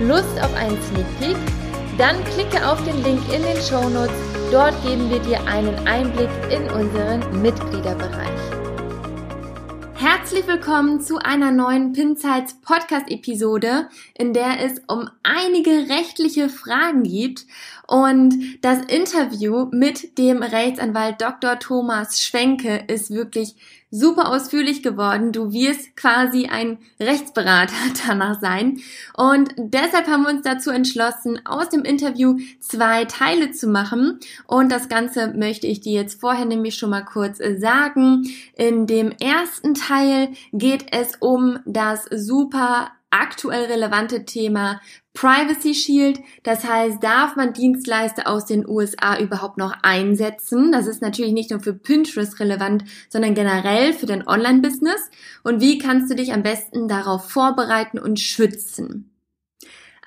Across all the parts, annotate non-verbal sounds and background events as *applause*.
Lust auf einen Sneak Peek? Dann klicke auf den Link in den Show Notes. Dort geben wir dir einen Einblick in unseren Mitgliederbereich. Herzlich willkommen zu einer neuen Pinsights Podcast Episode, in der es um einige rechtliche Fragen gibt und das Interview mit dem Rechtsanwalt Dr. Thomas Schwenke ist wirklich super ausführlich geworden. Du wirst quasi ein Rechtsberater *laughs* danach sein. Und deshalb haben wir uns dazu entschlossen, aus dem Interview zwei Teile zu machen. Und das Ganze möchte ich dir jetzt vorher nämlich schon mal kurz sagen. In dem ersten Teil geht es um das super aktuell relevante Thema Privacy Shield. Das heißt, darf man Dienstleister aus den USA überhaupt noch einsetzen? Das ist natürlich nicht nur für Pinterest relevant, sondern generell für dein Online-Business. Und wie kannst du dich am besten darauf vorbereiten und schützen?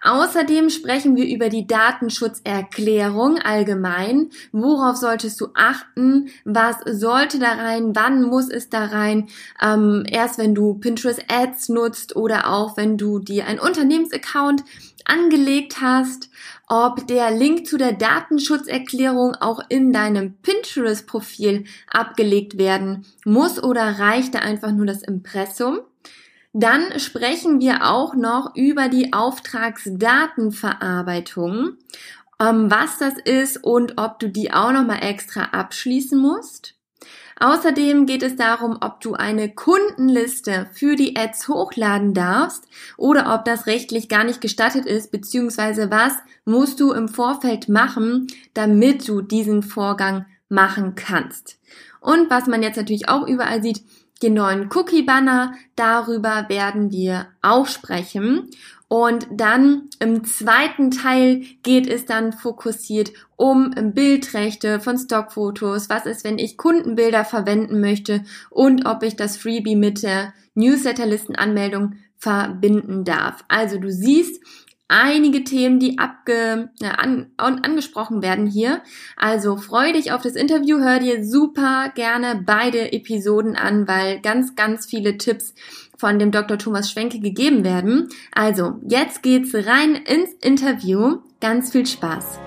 Außerdem sprechen wir über die Datenschutzerklärung allgemein. Worauf solltest du achten? Was sollte da rein? Wann muss es da rein? Ähm, erst wenn du Pinterest Ads nutzt oder auch wenn du dir ein Unternehmensaccount angelegt hast, ob der Link zu der Datenschutzerklärung auch in deinem Pinterest-Profil abgelegt werden muss oder reicht da einfach nur das Impressum. Dann sprechen wir auch noch über die Auftragsdatenverarbeitung, ähm, was das ist und ob du die auch nochmal extra abschließen musst. Außerdem geht es darum, ob du eine Kundenliste für die Ads hochladen darfst oder ob das rechtlich gar nicht gestattet ist, beziehungsweise was musst du im Vorfeld machen, damit du diesen Vorgang machen kannst. Und was man jetzt natürlich auch überall sieht, den neuen Cookie-Banner. Darüber werden wir auch sprechen. Und dann im zweiten Teil geht es dann fokussiert um Bildrechte von Stockfotos. Was ist, wenn ich Kundenbilder verwenden möchte und ob ich das Freebie mit der Newsletterlistenanmeldung verbinden darf. Also du siehst, einige Themen, die abge, äh, an, angesprochen werden hier. Also freu dich auf das Interview, hör dir super gerne beide Episoden an, weil ganz, ganz viele Tipps von dem Dr. Thomas Schwenke gegeben werden. Also, jetzt geht's rein ins Interview. Ganz viel Spaß.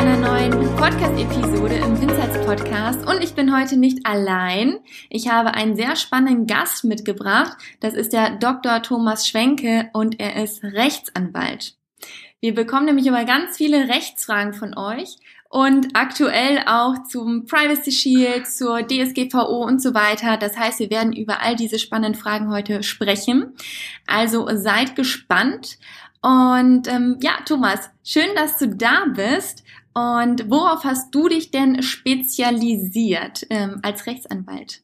Einer neuen Podcast-Episode im Winzers Podcast. Und ich bin heute nicht allein. Ich habe einen sehr spannenden Gast mitgebracht. Das ist der Dr. Thomas Schwenke und er ist Rechtsanwalt. Wir bekommen nämlich immer ganz viele Rechtsfragen von euch und aktuell auch zum Privacy Shield, zur DSGVO und so weiter. Das heißt, wir werden über all diese spannenden Fragen heute sprechen. Also seid gespannt. Und ähm, ja, Thomas, schön, dass du da bist. Und worauf hast du dich denn spezialisiert ähm, als Rechtsanwalt?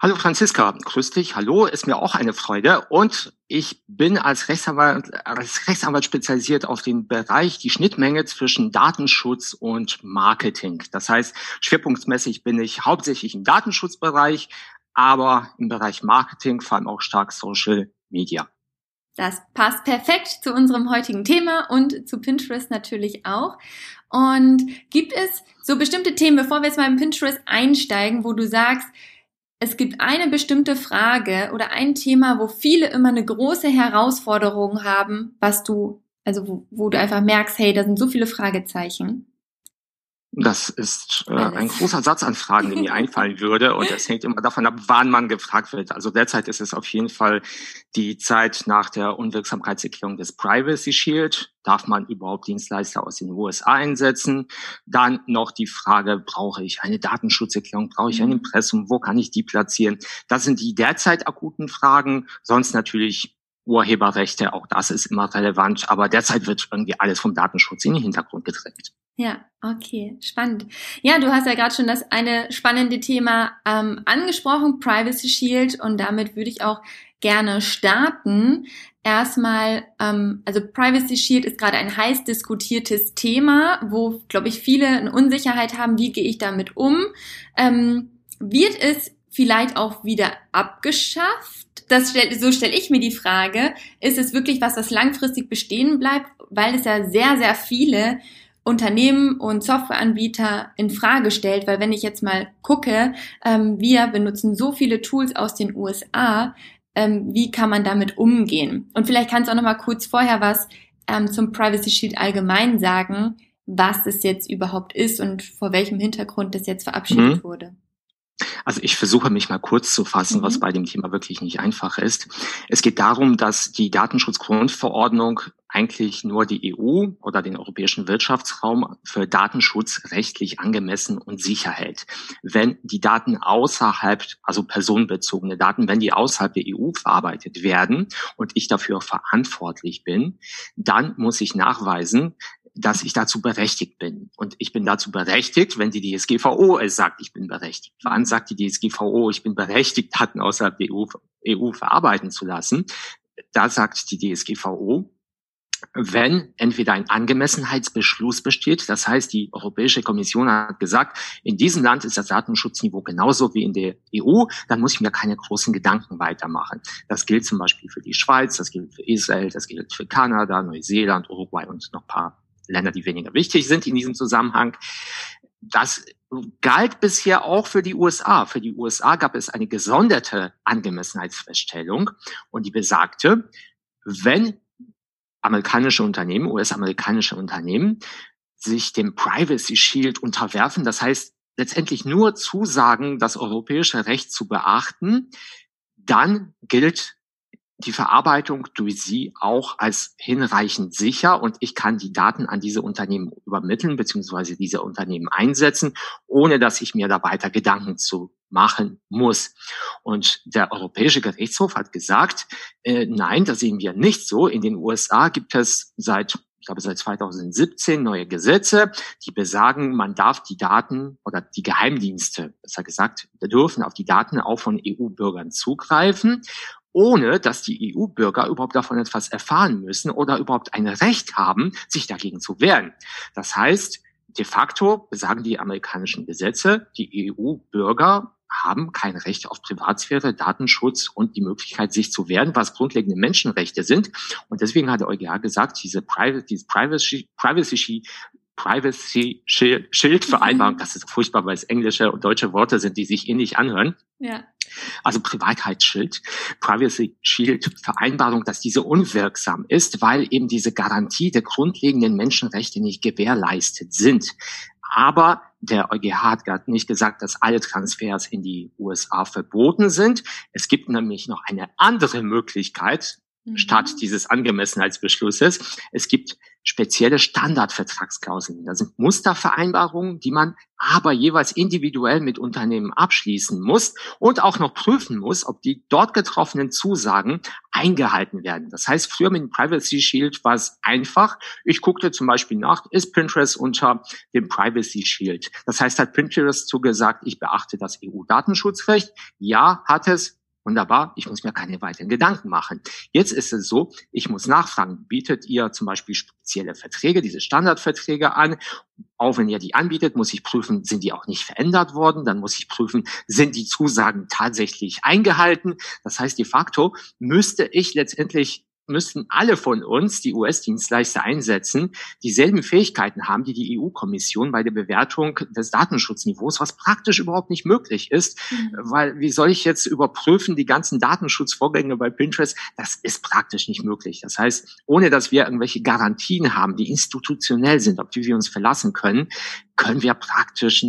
Hallo Franziska, grüß dich. Hallo, ist mir auch eine Freude. Und ich bin als Rechtsanwalt, als Rechtsanwalt spezialisiert auf den Bereich, die Schnittmenge zwischen Datenschutz und Marketing. Das heißt, schwerpunktmäßig bin ich hauptsächlich im Datenschutzbereich, aber im Bereich Marketing, vor allem auch stark Social Media. Das passt perfekt zu unserem heutigen Thema und zu Pinterest natürlich auch. Und gibt es so bestimmte Themen, bevor wir jetzt mal in Pinterest einsteigen, wo du sagst, es gibt eine bestimmte Frage oder ein Thema, wo viele immer eine große Herausforderung haben, was du, also wo, wo du einfach merkst, hey, da sind so viele Fragezeichen? Das ist äh, ein großer Satz an Fragen, die mir *laughs* einfallen würde. Und es hängt immer davon ab, wann man gefragt wird. Also derzeit ist es auf jeden Fall die Zeit nach der Unwirksamkeitserklärung des Privacy Shield. Darf man überhaupt Dienstleister aus den USA einsetzen? Dann noch die Frage, brauche ich eine Datenschutzerklärung? Brauche ich ein mhm. Impressum? Wo kann ich die platzieren? Das sind die derzeit akuten Fragen. Sonst natürlich Urheberrechte, auch das ist immer relevant. Aber derzeit wird irgendwie alles vom Datenschutz in den Hintergrund gedrängt. Ja, okay, spannend. Ja, du hast ja gerade schon das eine spannende Thema ähm, angesprochen, Privacy Shield, und damit würde ich auch gerne starten. Erstmal, ähm, also Privacy Shield ist gerade ein heiß diskutiertes Thema, wo, glaube ich, viele eine Unsicherheit haben, wie gehe ich damit um. Ähm, wird es vielleicht auch wieder abgeschafft? Das stell, so stelle ich mir die Frage. Ist es wirklich was, was langfristig bestehen bleibt? Weil es ja sehr, sehr viele Unternehmen und Softwareanbieter in Frage stellt, weil wenn ich jetzt mal gucke, ähm, wir benutzen so viele Tools aus den USA, ähm, wie kann man damit umgehen? Und vielleicht kannst du auch noch mal kurz vorher was ähm, zum Privacy Shield allgemein sagen, was das jetzt überhaupt ist und vor welchem Hintergrund das jetzt verabschiedet mhm. wurde. Also ich versuche mich mal kurz zu fassen, mhm. was bei dem Thema wirklich nicht einfach ist. Es geht darum, dass die Datenschutzgrundverordnung eigentlich nur die EU oder den europäischen Wirtschaftsraum für Datenschutz rechtlich angemessen und sicher hält. Wenn die Daten außerhalb, also personenbezogene Daten, wenn die außerhalb der EU verarbeitet werden und ich dafür verantwortlich bin, dann muss ich nachweisen, dass ich dazu berechtigt bin. Und ich bin dazu berechtigt, wenn die DSGVO es sagt, ich bin berechtigt. Wann sagt die DSGVO, ich bin berechtigt, Daten außerhalb der EU, EU verarbeiten zu lassen? Da sagt die DSGVO, wenn entweder ein Angemessenheitsbeschluss besteht, das heißt, die Europäische Kommission hat gesagt, in diesem Land ist das Datenschutzniveau genauso wie in der EU, dann muss ich mir keine großen Gedanken weitermachen. Das gilt zum Beispiel für die Schweiz, das gilt für Israel, das gilt für Kanada, Neuseeland, Uruguay und noch paar Länder, die weniger wichtig sind in diesem Zusammenhang. Das galt bisher auch für die USA. Für die USA gab es eine gesonderte Angemessenheitsfeststellung und die besagte, wenn amerikanische Unternehmen, US-amerikanische Unternehmen sich dem Privacy Shield unterwerfen, das heißt letztendlich nur zusagen, das europäische Recht zu beachten, dann gilt die Verarbeitung durch sie auch als hinreichend sicher und ich kann die Daten an diese Unternehmen übermitteln beziehungsweise diese Unternehmen einsetzen, ohne dass ich mir da weiter Gedanken zu machen muss. Und der Europäische Gerichtshof hat gesagt, äh, nein, das sehen wir nicht so. In den USA gibt es seit ich glaube seit 2017 neue Gesetze, die besagen, man darf die Daten oder die Geheimdienste, besser gesagt, dürfen auf die Daten auch von EU-Bürgern zugreifen ohne dass die EU-Bürger überhaupt davon etwas erfahren müssen oder überhaupt ein Recht haben, sich dagegen zu wehren. Das heißt, de facto besagen die amerikanischen Gesetze, die EU-Bürger haben kein Recht auf Privatsphäre, Datenschutz und die Möglichkeit, sich zu wehren, was grundlegende Menschenrechte sind. Und deswegen hat der EuGH gesagt, diese Privacy, diese Privacy, Privacy Privacy Shield Vereinbarung, mhm. das ist furchtbar, weil es englische und deutsche Worte sind, die sich ähnlich anhören. Ja. Also Privatheitsschild, Privacy Shield Vereinbarung, dass diese unwirksam ist, weil eben diese Garantie der grundlegenden Menschenrechte nicht gewährleistet sind. Aber der EuGH hat nicht gesagt, dass alle Transfers in die USA verboten sind. Es gibt nämlich noch eine andere Möglichkeit, statt mhm. dieses Angemessenheitsbeschlusses. Es gibt spezielle Standardvertragsklauseln. Das sind Mustervereinbarungen, die man aber jeweils individuell mit Unternehmen abschließen muss und auch noch prüfen muss, ob die dort getroffenen Zusagen eingehalten werden. Das heißt, früher mit dem Privacy Shield war es einfach. Ich guckte zum Beispiel nach, ist Pinterest unter dem Privacy Shield? Das heißt, hat Pinterest zugesagt, ich beachte das EU-Datenschutzrecht? Ja, hat es. Wunderbar, ich muss mir keine weiteren Gedanken machen. Jetzt ist es so, ich muss nachfragen, bietet ihr zum Beispiel spezielle Verträge, diese Standardverträge an? Auch wenn ihr die anbietet, muss ich prüfen, sind die auch nicht verändert worden? Dann muss ich prüfen, sind die Zusagen tatsächlich eingehalten? Das heißt, de facto müsste ich letztendlich müssten alle von uns, die US-Dienstleister einsetzen, dieselben Fähigkeiten haben, die die EU-Kommission bei der Bewertung des Datenschutzniveaus, was praktisch überhaupt nicht möglich ist, mhm. weil wie soll ich jetzt überprüfen die ganzen Datenschutzvorgänge bei Pinterest? Das ist praktisch nicht möglich. Das heißt, ohne dass wir irgendwelche Garantien haben, die institutionell sind, auf die wir uns verlassen können, können wir praktisch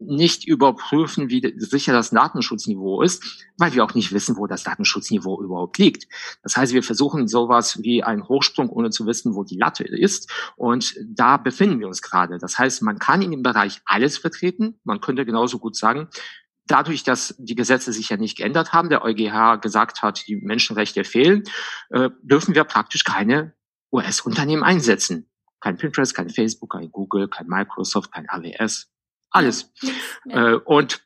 nicht überprüfen, wie sicher das Datenschutzniveau ist, weil wir auch nicht wissen, wo das Datenschutzniveau überhaupt liegt. Das heißt, wir versuchen sowas wie einen Hochsprung, ohne zu wissen, wo die Latte ist. Und da befinden wir uns gerade. Das heißt, man kann in dem Bereich alles vertreten. Man könnte genauso gut sagen, dadurch, dass die Gesetze sich ja nicht geändert haben, der EuGH gesagt hat, die Menschenrechte fehlen, äh, dürfen wir praktisch keine US-Unternehmen einsetzen. Kein Pinterest, kein Facebook, kein Google, kein Microsoft, kein AWS, alles. Ja. Äh, und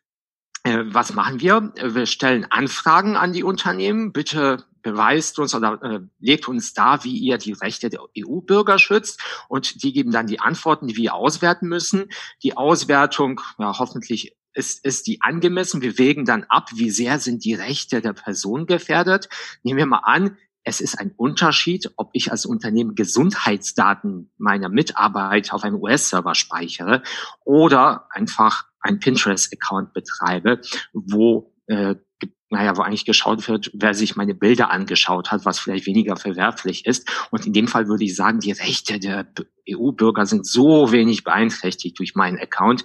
äh, was machen wir? Wir stellen Anfragen an die Unternehmen. Bitte beweist uns oder äh, legt uns da, wie ihr die Rechte der EU-Bürger schützt. Und die geben dann die Antworten, die wir auswerten müssen. Die Auswertung, ja, hoffentlich ist, ist die angemessen. Wir wägen dann ab, wie sehr sind die Rechte der Person gefährdet. Nehmen wir mal an, es ist ein Unterschied, ob ich als Unternehmen Gesundheitsdaten meiner Mitarbeiter auf einem US-Server speichere oder einfach ein Pinterest-Account betreibe, wo äh, naja, wo eigentlich geschaut wird, wer sich meine Bilder angeschaut hat, was vielleicht weniger verwerflich ist. Und in dem Fall würde ich sagen, die Rechte der EU-Bürger sind so wenig beeinträchtigt durch meinen Account,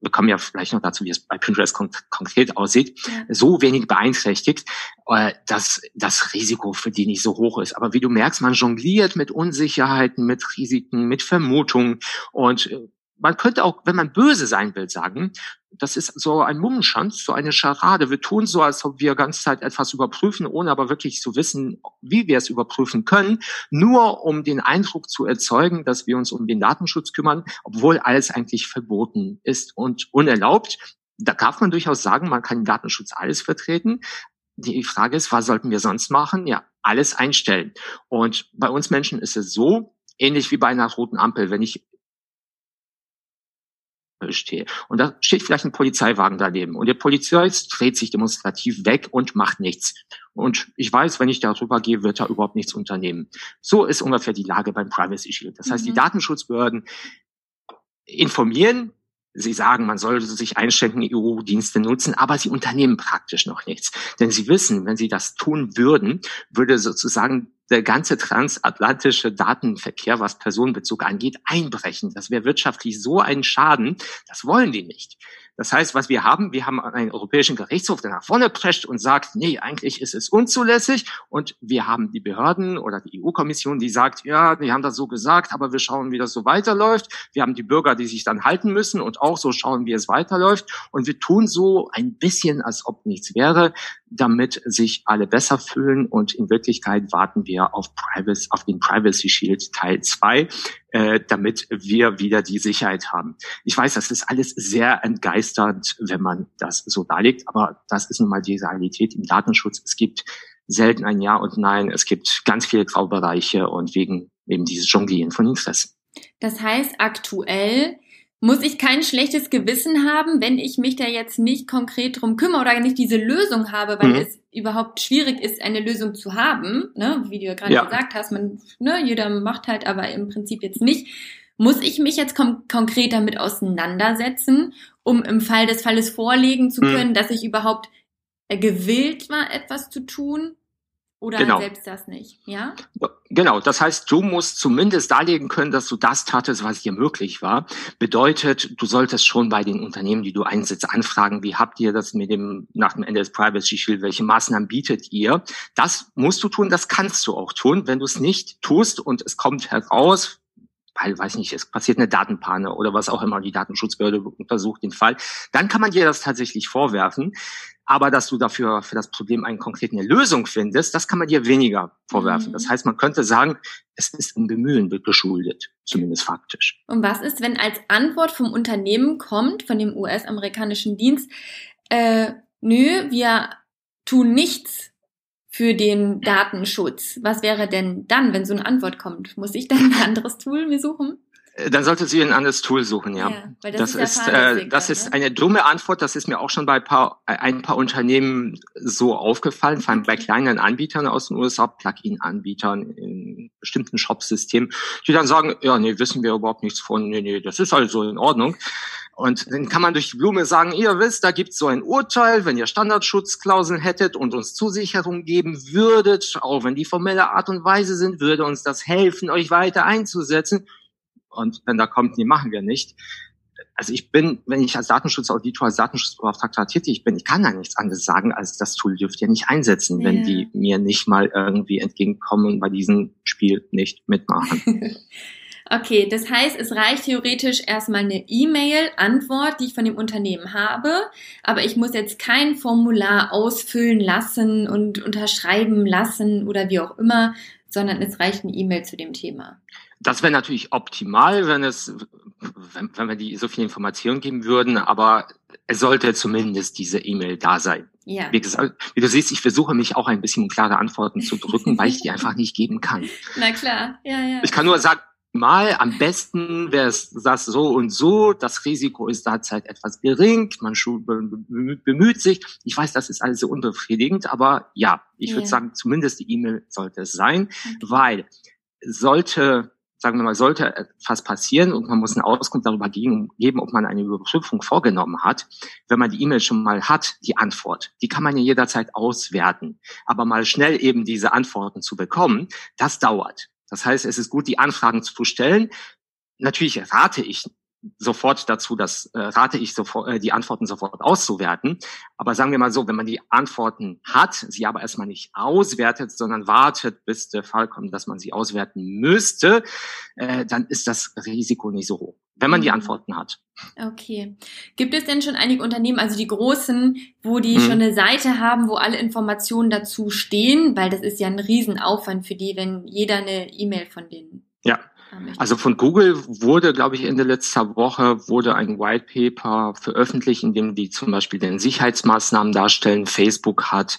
wir kommen ja vielleicht noch dazu, wie es bei Pinterest kon konkret aussieht, so wenig beeinträchtigt, äh, dass das Risiko für die nicht so hoch ist. Aber wie du merkst, man jongliert mit Unsicherheiten, mit Risiken, mit Vermutungen. Und äh, man könnte auch, wenn man böse sein will, sagen, das ist so ein Mummenschanz, so eine Scharade. Wir tun so, als ob wir ganze Zeit etwas überprüfen, ohne aber wirklich zu wissen, wie wir es überprüfen können, nur um den Eindruck zu erzeugen, dass wir uns um den Datenschutz kümmern, obwohl alles eigentlich verboten ist und unerlaubt. Da darf man durchaus sagen, man kann im Datenschutz alles vertreten. Die Frage ist, was sollten wir sonst machen? Ja, alles einstellen. Und bei uns Menschen ist es so, ähnlich wie bei einer roten Ampel. Wenn ich stehe. Und da steht vielleicht ein Polizeiwagen daneben und der Polizist dreht sich demonstrativ weg und macht nichts. Und ich weiß, wenn ich darüber gehe, wird er überhaupt nichts unternehmen. So ist ungefähr die Lage beim Privacy Shield. Das heißt, die mhm. Datenschutzbehörden informieren, Sie sagen, man sollte sich einschränken, EU-Dienste nutzen, aber sie unternehmen praktisch noch nichts. Denn sie wissen, wenn sie das tun würden, würde sozusagen der ganze transatlantische Datenverkehr, was Personenbezug angeht, einbrechen. Das wäre wirtschaftlich so ein Schaden. Das wollen die nicht. Das heißt, was wir haben, wir haben einen europäischen Gerichtshof, der nach vorne prescht und sagt, nee, eigentlich ist es unzulässig. Und wir haben die Behörden oder die EU-Kommission, die sagt, ja, die haben das so gesagt, aber wir schauen, wie das so weiterläuft. Wir haben die Bürger, die sich dann halten müssen und auch so schauen, wie es weiterläuft. Und wir tun so ein bisschen, als ob nichts wäre, damit sich alle besser fühlen. Und in Wirklichkeit warten wir auf, Privacy, auf den Privacy Shield Teil 2, äh, damit wir wieder die Sicherheit haben. Ich weiß, das ist alles sehr entgeisternd, wenn man das so darlegt, aber das ist nun mal die Realität im Datenschutz. Es gibt selten ein Ja und Nein. Es gibt ganz viele Graubereiche und wegen eben dieses Jonglieren von Interessen. Das heißt, aktuell muss ich kein schlechtes Gewissen haben, wenn ich mich da jetzt nicht konkret drum kümmere oder nicht diese Lösung habe, weil mhm. es überhaupt schwierig ist, eine Lösung zu haben, ne? wie du ja gerade ja. gesagt hast, man, ne, jeder macht halt aber im Prinzip jetzt nicht. Muss ich mich jetzt konkret damit auseinandersetzen, um im Fall des Falles vorlegen zu mhm. können, mhm. dass ich überhaupt gewillt war, etwas zu tun? Oder genau. selbst das nicht, ja? Genau, das heißt, du musst zumindest darlegen können, dass du das tatest, was dir möglich war. Bedeutet, du solltest schon bei den Unternehmen, die du einsetzt, anfragen, wie habt ihr das mit dem, nach dem Ende des Privacy Shield, welche Maßnahmen bietet ihr? Das musst du tun, das kannst du auch tun. Wenn du es nicht tust und es kommt heraus, weil, weiß nicht, es passiert eine Datenpanne oder was auch immer, die Datenschutzbehörde untersucht den Fall, dann kann man dir das tatsächlich vorwerfen. Aber dass du dafür für das Problem einen konkreten Lösung findest, das kann man dir weniger vorwerfen. Mhm. Das heißt, man könnte sagen, es ist ein Bemühen geschuldet, zumindest faktisch. Und was ist, wenn als Antwort vom Unternehmen kommt, von dem US-amerikanischen Dienst, äh, nö, wir tun nichts für den Datenschutz. Was wäre denn dann, wenn so eine Antwort kommt? Muss ich dann *laughs* ein anderes Tool mir suchen? Dann sollte sie ein anderes Tool suchen, ja. ja das, das ist, ist äh, das ist ne? eine dumme Antwort. Das ist mir auch schon bei paar, ein paar Unternehmen so aufgefallen, vor allem bei kleinen Anbietern aus den USA, Plugin-Anbietern in bestimmten Shop-Systemen, die dann sagen, ja, nee, wissen wir überhaupt nichts von, nee, nee, das ist also in Ordnung. Und dann kann man durch die Blume sagen, ihr wisst, da gibt's so ein Urteil, wenn ihr Standardschutzklauseln hättet und uns Zusicherung geben würdet, auch wenn die formelle Art und Weise sind, würde uns das helfen, euch weiter einzusetzen. Und wenn da kommt, nee, machen wir nicht. Also ich bin, wenn ich als Datenschutzauditor, als Datenschutzbeauftragter tätig bin, ich kann da nichts anderes sagen, als das Tool dürft ihr nicht einsetzen, ja. wenn die mir nicht mal irgendwie entgegenkommen und bei diesem Spiel nicht mitmachen. *laughs* Okay, das heißt, es reicht theoretisch erstmal eine E-Mail-Antwort, die ich von dem Unternehmen habe, aber ich muss jetzt kein Formular ausfüllen lassen und unterschreiben lassen oder wie auch immer, sondern es reicht eine E-Mail zu dem Thema. Das wäre natürlich optimal, wenn es, wenn, wenn wir die so viel Informationen geben würden, aber es sollte zumindest diese E-Mail da sein. Ja. Wie gesagt, wie du siehst, ich versuche mich auch ein bisschen klare Antworten zu drücken, weil ich die einfach nicht geben kann. *laughs* Na klar, ja, ja. Ich kann nur sagen, mal am besten wäre es das so und so, das Risiko ist derzeit etwas gering, man bemüht sich. Ich weiß, das ist alles so unbefriedigend, aber ja, ich yeah. würde sagen, zumindest die E-Mail sollte es sein, okay. weil sollte sagen wir mal, sollte etwas passieren und man muss eine Auskunft darüber geben, ob man eine Überprüfung vorgenommen hat, wenn man die E-Mail schon mal hat, die Antwort, die kann man ja jederzeit auswerten. Aber mal schnell eben diese Antworten zu bekommen, das dauert. Das heißt, es ist gut, die Anfragen zu stellen. Natürlich rate ich sofort dazu, dass äh, rate ich sofort, äh, die Antworten sofort auszuwerten. Aber sagen wir mal so, wenn man die Antworten hat, sie aber erstmal nicht auswertet, sondern wartet, bis der Fall kommt, dass man sie auswerten müsste, äh, dann ist das Risiko nicht so hoch, wenn man die mhm. Antworten hat. Okay. Gibt es denn schon einige Unternehmen, also die großen, wo die hm. schon eine Seite haben, wo alle Informationen dazu stehen? Weil das ist ja ein Riesenaufwand für die, wenn jeder eine E-Mail von denen. Ja. Also von Google wurde, glaube ich, Ende letzter Woche wurde ein White Paper veröffentlicht, in dem die zum Beispiel den Sicherheitsmaßnahmen darstellen. Facebook hat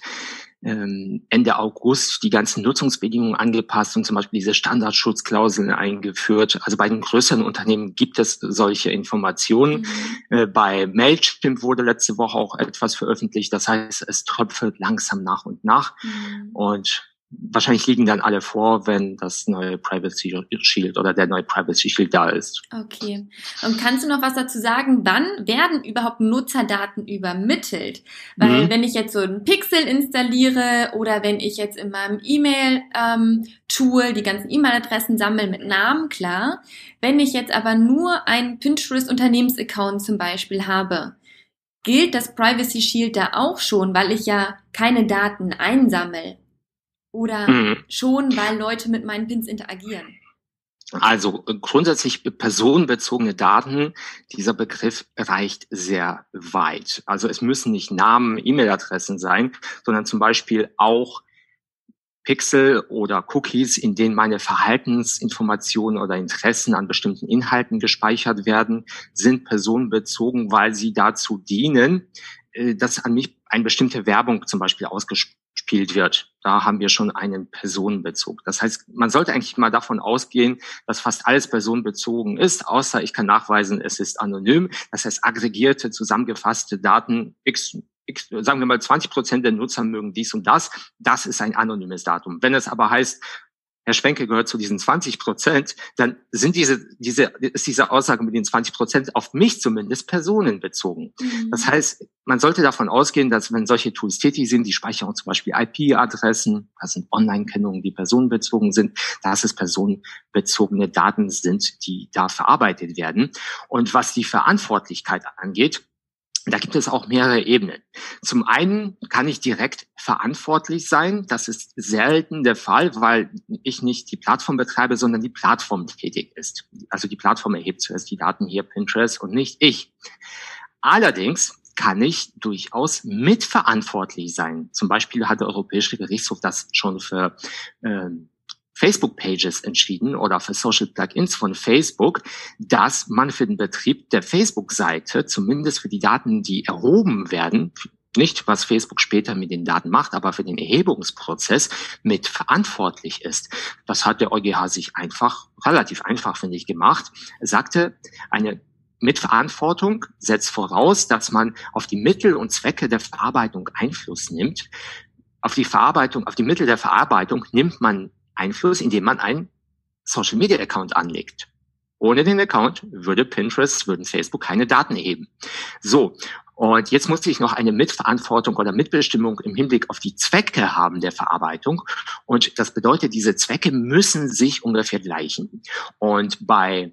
ähm, Ende August die ganzen Nutzungsbedingungen angepasst und zum Beispiel diese Standardschutzklauseln eingeführt. Also bei den größeren Unternehmen gibt es solche Informationen. Mhm. Äh, bei Mailchimp wurde letzte Woche auch etwas veröffentlicht. Das heißt, es tröpfelt langsam nach und nach. Mhm. Und wahrscheinlich liegen dann alle vor, wenn das neue Privacy Shield oder der neue Privacy Shield da ist. Okay. Und kannst du noch was dazu sagen, wann werden überhaupt Nutzerdaten übermittelt? Weil mhm. wenn ich jetzt so ein Pixel installiere oder wenn ich jetzt in meinem E-Mail-Tool ähm, die ganzen E-Mail-Adressen sammle mit Namen, klar. Wenn ich jetzt aber nur einen Pinterest-Unternehmensaccount zum Beispiel habe, gilt das Privacy Shield da auch schon, weil ich ja keine Daten einsammle? Oder mhm. schon, weil Leute mit meinen Pins interagieren? Also grundsätzlich personenbezogene Daten, dieser Begriff reicht sehr weit. Also es müssen nicht Namen, E-Mail-Adressen sein, sondern zum Beispiel auch Pixel oder Cookies, in denen meine Verhaltensinformationen oder Interessen an bestimmten Inhalten gespeichert werden, sind personenbezogen, weil sie dazu dienen, äh, dass an mich eine bestimmte Werbung zum Beispiel ausgesprochen gespielt wird. Da haben wir schon einen Personenbezug. Das heißt, man sollte eigentlich mal davon ausgehen, dass fast alles personenbezogen ist, außer ich kann nachweisen, es ist anonym. Das heißt, aggregierte, zusammengefasste Daten, x, x, sagen wir mal 20 Prozent der Nutzer mögen dies und das. Das ist ein anonymes Datum. Wenn es aber heißt, Herr Schwenke gehört zu diesen 20 Prozent, dann sind diese, diese, ist diese Aussage mit den 20 Prozent auf mich zumindest personenbezogen. Mhm. Das heißt, man sollte davon ausgehen, dass wenn solche Tools tätig sind, die speichern zum Beispiel IP-Adressen, das sind Online-Kennungen, die personenbezogen sind, dass es personenbezogene Daten sind, die da verarbeitet werden. Und was die Verantwortlichkeit angeht, da gibt es auch mehrere Ebenen. Zum einen kann ich direkt verantwortlich sein. Das ist selten der Fall, weil ich nicht die Plattform betreibe, sondern die Plattform tätig ist. Also die Plattform erhebt zuerst die Daten hier Pinterest und nicht ich. Allerdings kann ich durchaus mitverantwortlich sein. Zum Beispiel hat der Europäische Gerichtshof das schon für ähm, Facebook-Pages entschieden oder für Social Plugins von Facebook, dass man für den Betrieb der Facebook-Seite, zumindest für die Daten, die erhoben werden, nicht, was Facebook später mit den Daten macht, aber für den Erhebungsprozess mit verantwortlich ist. Das hat der EuGH sich einfach, relativ einfach, finde ich, gemacht. Er sagte, eine Mitverantwortung setzt voraus, dass man auf die Mittel und Zwecke der Verarbeitung Einfluss nimmt. Auf die Verarbeitung, auf die Mittel der Verarbeitung nimmt man Einfluss, indem man einen Social Media Account anlegt. Ohne den Account würde Pinterest, würden Facebook keine Daten erheben. So. Und jetzt musste ich noch eine Mitverantwortung oder Mitbestimmung im Hinblick auf die Zwecke haben der Verarbeitung. Und das bedeutet, diese Zwecke müssen sich ungefähr gleichen. Und bei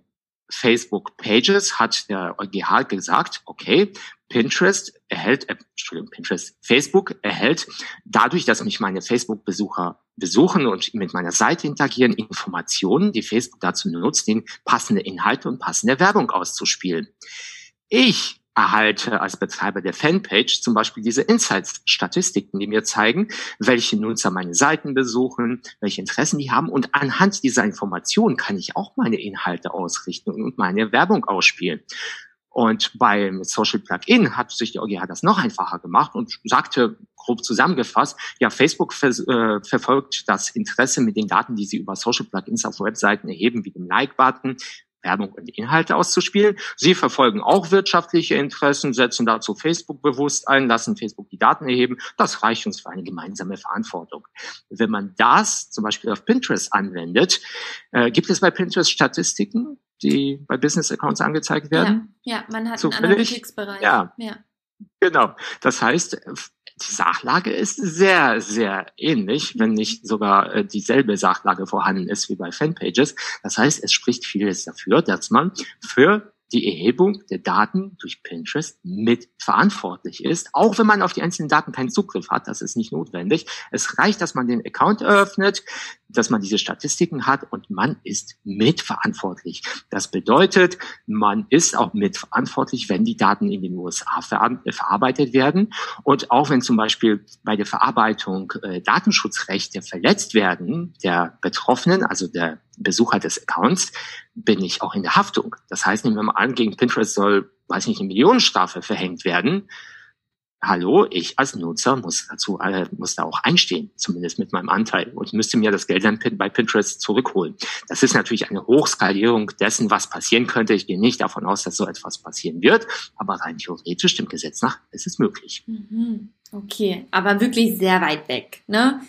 Facebook Pages hat der EuGH gesagt, okay, Pinterest erhält, äh, Entschuldigung, Pinterest, Facebook erhält dadurch, dass mich meine Facebook-Besucher besuchen und mit meiner Seite interagieren, Informationen, die Facebook dazu nutzt, den passende Inhalte und passende Werbung auszuspielen. Ich erhalte als Betreiber der Fanpage zum Beispiel diese Insights-Statistiken, die mir zeigen, welche Nutzer meine Seiten besuchen, welche Interessen die haben. Und anhand dieser Informationen kann ich auch meine Inhalte ausrichten und meine Werbung ausspielen. Und beim Social Plugin hat sich die EuGH das noch einfacher gemacht und sagte grob zusammengefasst, ja, Facebook ver äh, verfolgt das Interesse mit den Daten, die sie über Social Plugins auf Webseiten erheben, wie dem Like-Button, Werbung und Inhalte auszuspielen. Sie verfolgen auch wirtschaftliche Interessen, setzen dazu Facebook bewusst ein, lassen Facebook die Daten erheben. Das reicht uns für eine gemeinsame Verantwortung. Wenn man das zum Beispiel auf Pinterest anwendet, äh, gibt es bei Pinterest Statistiken, die bei Business Accounts angezeigt werden? Ja, ja man hat Zufällig? einen Analytics-Bereich. Ja. ja. Genau. Das heißt, die Sachlage ist sehr, sehr ähnlich, wenn nicht sogar äh, dieselbe Sachlage vorhanden ist wie bei Fanpages. Das heißt, es spricht vieles dafür, dass man für die Erhebung der Daten durch Pinterest mit verantwortlich ist, auch wenn man auf die einzelnen Daten keinen Zugriff hat. Das ist nicht notwendig. Es reicht, dass man den Account eröffnet, dass man diese Statistiken hat und man ist mitverantwortlich. Das bedeutet, man ist auch mitverantwortlich, wenn die Daten in den USA ver verarbeitet werden und auch wenn zum Beispiel bei der Verarbeitung äh, Datenschutzrechte verletzt werden der Betroffenen, also der Besucher des Accounts, bin ich auch in der Haftung. Das heißt, nehmen wir mal an, gegen Pinterest soll, weiß nicht, eine Millionenstrafe verhängt werden hallo, ich als Nutzer muss dazu, äh, muss da auch einstehen, zumindest mit meinem Anteil und müsste mir das Geld dann bei Pinterest zurückholen. Das ist natürlich eine Hochskalierung dessen, was passieren könnte. Ich gehe nicht davon aus, dass so etwas passieren wird, aber rein theoretisch dem Gesetz nach ist es möglich. Mhm. Okay, aber wirklich sehr weit weg, ne?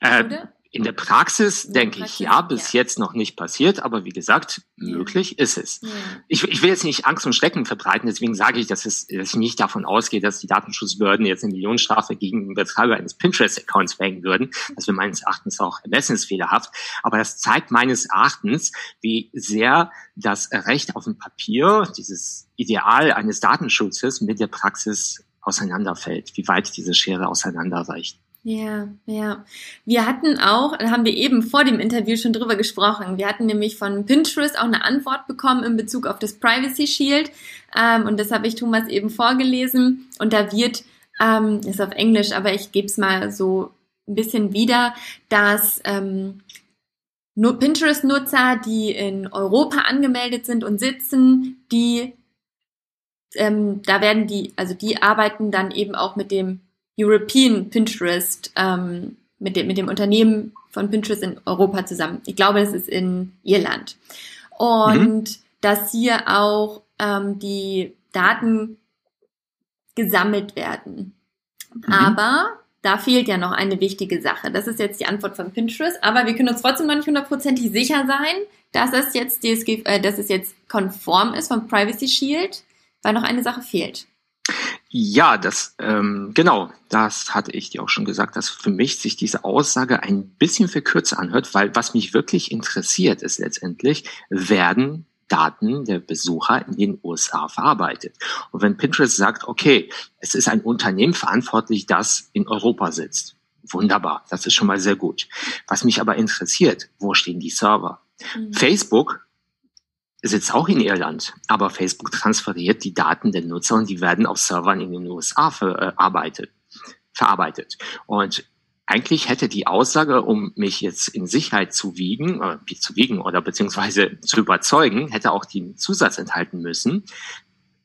Äh, in der Praxis denke Praxis, ich ja, bis ja. jetzt noch nicht passiert, aber wie gesagt, ja. möglich ist es. Ja. Ich, ich, will jetzt nicht Angst und Schrecken verbreiten, deswegen sage ich, dass, es, dass ich nicht davon ausgehe, dass die Datenschutzbehörden jetzt eine Millionenstrafe gegen den Betreiber eines Pinterest-Accounts verhängen würden. Das wäre meines Erachtens auch ermessensfehlerhaft. Aber das zeigt meines Erachtens, wie sehr das Recht auf dem Papier, dieses Ideal eines Datenschutzes mit der Praxis auseinanderfällt, wie weit diese Schere auseinanderreicht. Ja, ja. Wir hatten auch, da haben wir eben vor dem Interview schon drüber gesprochen. Wir hatten nämlich von Pinterest auch eine Antwort bekommen in Bezug auf das Privacy Shield. Ähm, und das habe ich Thomas eben vorgelesen. Und da wird, ähm, ist auf Englisch, aber ich gebe es mal so ein bisschen wieder, dass ähm, Pinterest-Nutzer, die in Europa angemeldet sind und sitzen, die ähm, da werden die, also die arbeiten dann eben auch mit dem European Pinterest ähm, mit, dem, mit dem Unternehmen von Pinterest in Europa zusammen. Ich glaube, es ist in Irland. Und mhm. dass hier auch ähm, die Daten gesammelt werden. Mhm. Aber da fehlt ja noch eine wichtige Sache. Das ist jetzt die Antwort von Pinterest, aber wir können uns trotzdem noch nicht hundertprozentig sicher sein, dass es jetzt DSG, äh, dass es jetzt konform ist vom Privacy Shield, weil noch eine Sache fehlt. Ja, das ähm, genau, das hatte ich dir auch schon gesagt, dass für mich sich diese Aussage ein bisschen verkürzt anhört, weil was mich wirklich interessiert ist letztendlich, werden Daten der Besucher in den USA verarbeitet. Und wenn Pinterest sagt, okay, es ist ein Unternehmen verantwortlich, das in Europa sitzt. Wunderbar, das ist schon mal sehr gut. Was mich aber interessiert, wo stehen die Server? Mhm. Facebook sitzt auch in Irland, aber Facebook transferiert die Daten der Nutzer und die werden auf Servern in den USA verarbeitet. verarbeitet. Und eigentlich hätte die Aussage, um mich jetzt in Sicherheit zu wiegen, äh, zu wiegen oder beziehungsweise *laughs* zu überzeugen, hätte auch den Zusatz enthalten müssen.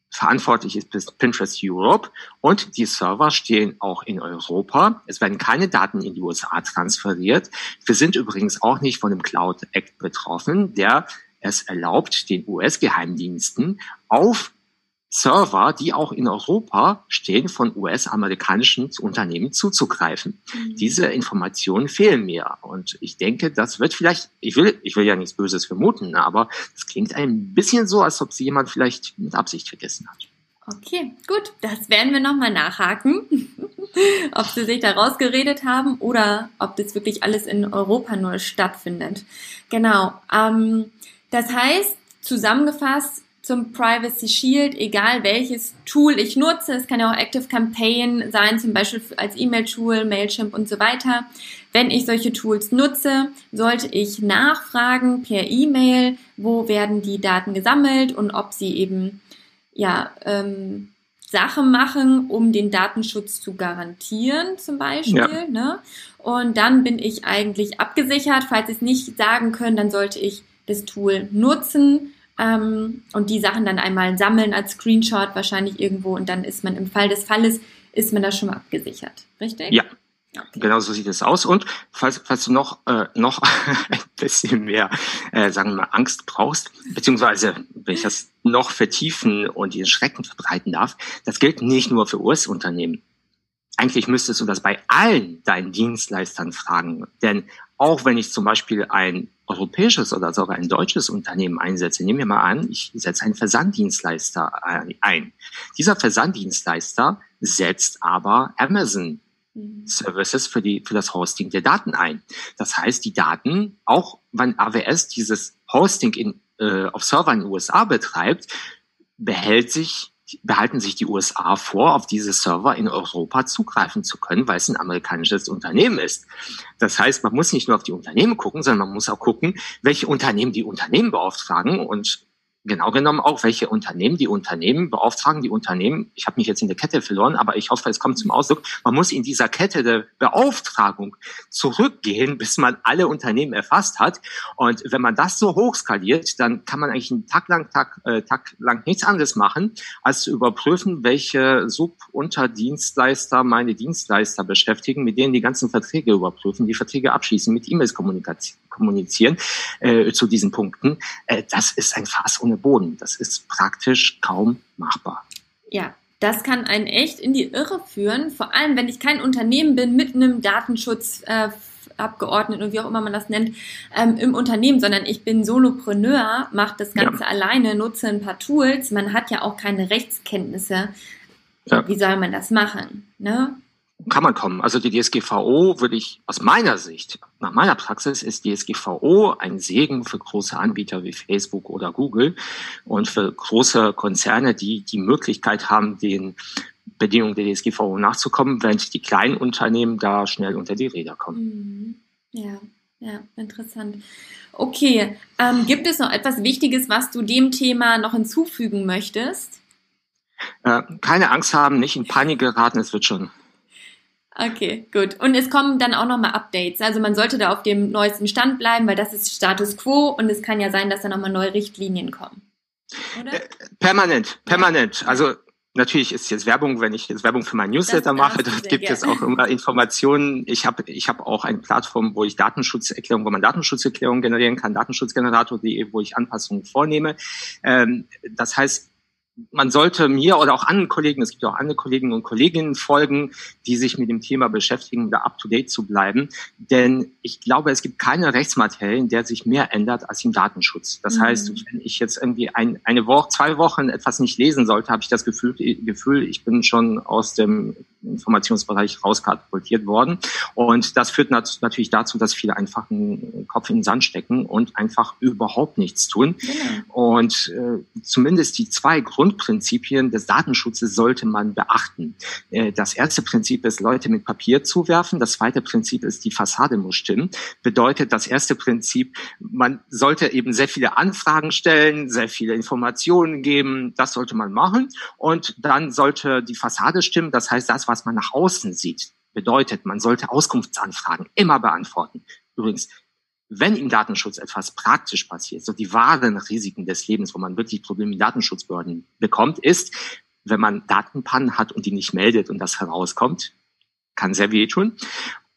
verantwortlich ist Pinterest Europe und die Server stehen auch in Europa. Es werden keine Daten in die USA transferiert. Wir sind übrigens auch nicht von dem Cloud Act betroffen, der es erlaubt, den US-Geheimdiensten auf Server, die auch in Europa stehen, von US-amerikanischen Unternehmen zuzugreifen. Mhm. Diese Informationen fehlen mir. Und ich denke, das wird vielleicht, ich will, ich will ja nichts Böses vermuten, aber es klingt ein bisschen so, als ob sie jemand vielleicht mit Absicht vergessen hat. Okay, gut, das werden wir nochmal nachhaken, *laughs* ob sie sich da rausgeredet haben oder ob das wirklich alles in Europa nur stattfindet. Genau. Ähm, das heißt, zusammengefasst, zum Privacy Shield, egal welches Tool ich nutze. Es kann ja auch Active Campaign sein, zum Beispiel als E-Mail-Tool, Mailchimp und so weiter. Wenn ich solche Tools nutze, sollte ich nachfragen per E-Mail, wo werden die Daten gesammelt und ob sie eben ja ähm, Sachen machen, um den Datenschutz zu garantieren, zum Beispiel. Ja. Ne? Und dann bin ich eigentlich abgesichert. Falls Sie es nicht sagen können, dann sollte ich das Tool nutzen ähm, und die Sachen dann einmal sammeln als Screenshot wahrscheinlich irgendwo und dann ist man im Fall des Falles, ist man da schon mal abgesichert, richtig? Ja. Okay. Genau so sieht es aus. Und falls, falls du noch, äh, noch *laughs* ein bisschen mehr, äh, sagen wir mal, Angst brauchst, beziehungsweise wenn ich das noch vertiefen und den Schrecken verbreiten darf, das gilt nicht nur für US-Unternehmen. Eigentlich müsstest du das bei allen deinen Dienstleistern fragen. Denn auch wenn ich zum Beispiel ein europäisches oder sogar ein deutsches Unternehmen einsetze, nehmen wir mal an, ich setze einen Versanddienstleister ein. Dieser Versanddienstleister setzt aber Amazon mhm. Services für die, für das Hosting der Daten ein. Das heißt, die Daten, auch wenn AWS dieses Hosting in, äh, auf Server in den USA betreibt, behält sich behalten sich die USA vor, auf diese Server in Europa zugreifen zu können, weil es ein amerikanisches Unternehmen ist. Das heißt, man muss nicht nur auf die Unternehmen gucken, sondern man muss auch gucken, welche Unternehmen die Unternehmen beauftragen und genau genommen auch, welche Unternehmen die Unternehmen beauftragen, die Unternehmen, ich habe mich jetzt in der Kette verloren, aber ich hoffe, es kommt zum Ausdruck, man muss in dieser Kette der Beauftragung zurückgehen, bis man alle Unternehmen erfasst hat. Und wenn man das so hoch skaliert, dann kann man eigentlich einen Tag lang, Tag, äh, Tag lang nichts anderes machen, als zu überprüfen, welche Subunterdienstleister meine Dienstleister beschäftigen, mit denen die ganzen Verträge überprüfen, die Verträge abschließen, mit E-Mails kommunizieren äh, zu diesen Punkten. Äh, das ist ein Fass ohne Boden. Das ist praktisch kaum machbar. Ja, das kann einen echt in die Irre führen, vor allem wenn ich kein Unternehmen bin mit einem Datenschutz. Äh, und wie auch immer man das nennt, ähm, im Unternehmen, sondern ich bin Solopreneur, mache das Ganze ja. alleine, nutze ein paar Tools. Man hat ja auch keine Rechtskenntnisse. Ja. Wie soll man das machen? Ne? Kann man kommen. Also die DSGVO würde ich aus meiner Sicht, nach meiner Praxis ist DSGVO ein Segen für große Anbieter wie Facebook oder Google und für große Konzerne, die die Möglichkeit haben, den Bedingungen der DSGVO nachzukommen, während die kleinen Unternehmen da schnell unter die Räder kommen. Mhm. Ja, ja, interessant. Okay, ähm, gibt es noch etwas Wichtiges, was du dem Thema noch hinzufügen möchtest? Äh, keine Angst haben, nicht in Panik geraten, es wird schon. Okay, gut. Und es kommen dann auch nochmal Updates. Also man sollte da auf dem neuesten Stand bleiben, weil das ist Status quo und es kann ja sein, dass da nochmal neue Richtlinien kommen. Oder? Äh, permanent, permanent. Also natürlich ist jetzt Werbung, wenn ich jetzt Werbung für mein Newsletter das mache, dort gibt es auch immer Informationen. Ich habe ich hab auch eine Plattform, wo ich Datenschutzerklärung, wo man Datenschutzerklärungen generieren kann, Datenschutzgenerator.de, wo ich Anpassungen vornehme. Ähm, das heißt, man sollte mir oder auch anderen Kollegen, es gibt auch andere Kolleginnen und Kolleginnen folgen, die sich mit dem Thema beschäftigen, da up to date zu bleiben. Denn ich glaube, es gibt keine Rechtsmaterie, in der sich mehr ändert als im Datenschutz. Das mhm. heißt, wenn ich jetzt irgendwie ein, eine Woche, zwei Wochen etwas nicht lesen sollte, habe ich das Gefühl, Gefühl, ich bin schon aus dem Informationsbereich rauskatapultiert worden. Und das führt nat natürlich dazu, dass viele einfach einen Kopf in den Sand stecken und einfach überhaupt nichts tun. Genau. Und äh, zumindest die zwei Grundprinzipien des Datenschutzes sollte man beachten. Äh, das erste Prinzip ist, Leute mit Papier zuwerfen. Das zweite Prinzip ist, die Fassade muss stimmen. Bedeutet, das erste Prinzip, man sollte eben sehr viele Anfragen stellen, sehr viele Informationen geben. Das sollte man machen. Und dann sollte die Fassade stimmen. Das heißt, das, was was man nach außen sieht, bedeutet, man sollte Auskunftsanfragen immer beantworten. Übrigens, wenn im Datenschutz etwas praktisch passiert, so die wahren Risiken des Lebens, wo man wirklich Probleme mit Datenschutzbehörden bekommt, ist, wenn man Datenpannen hat und die nicht meldet und das herauskommt, kann sehr weh tun.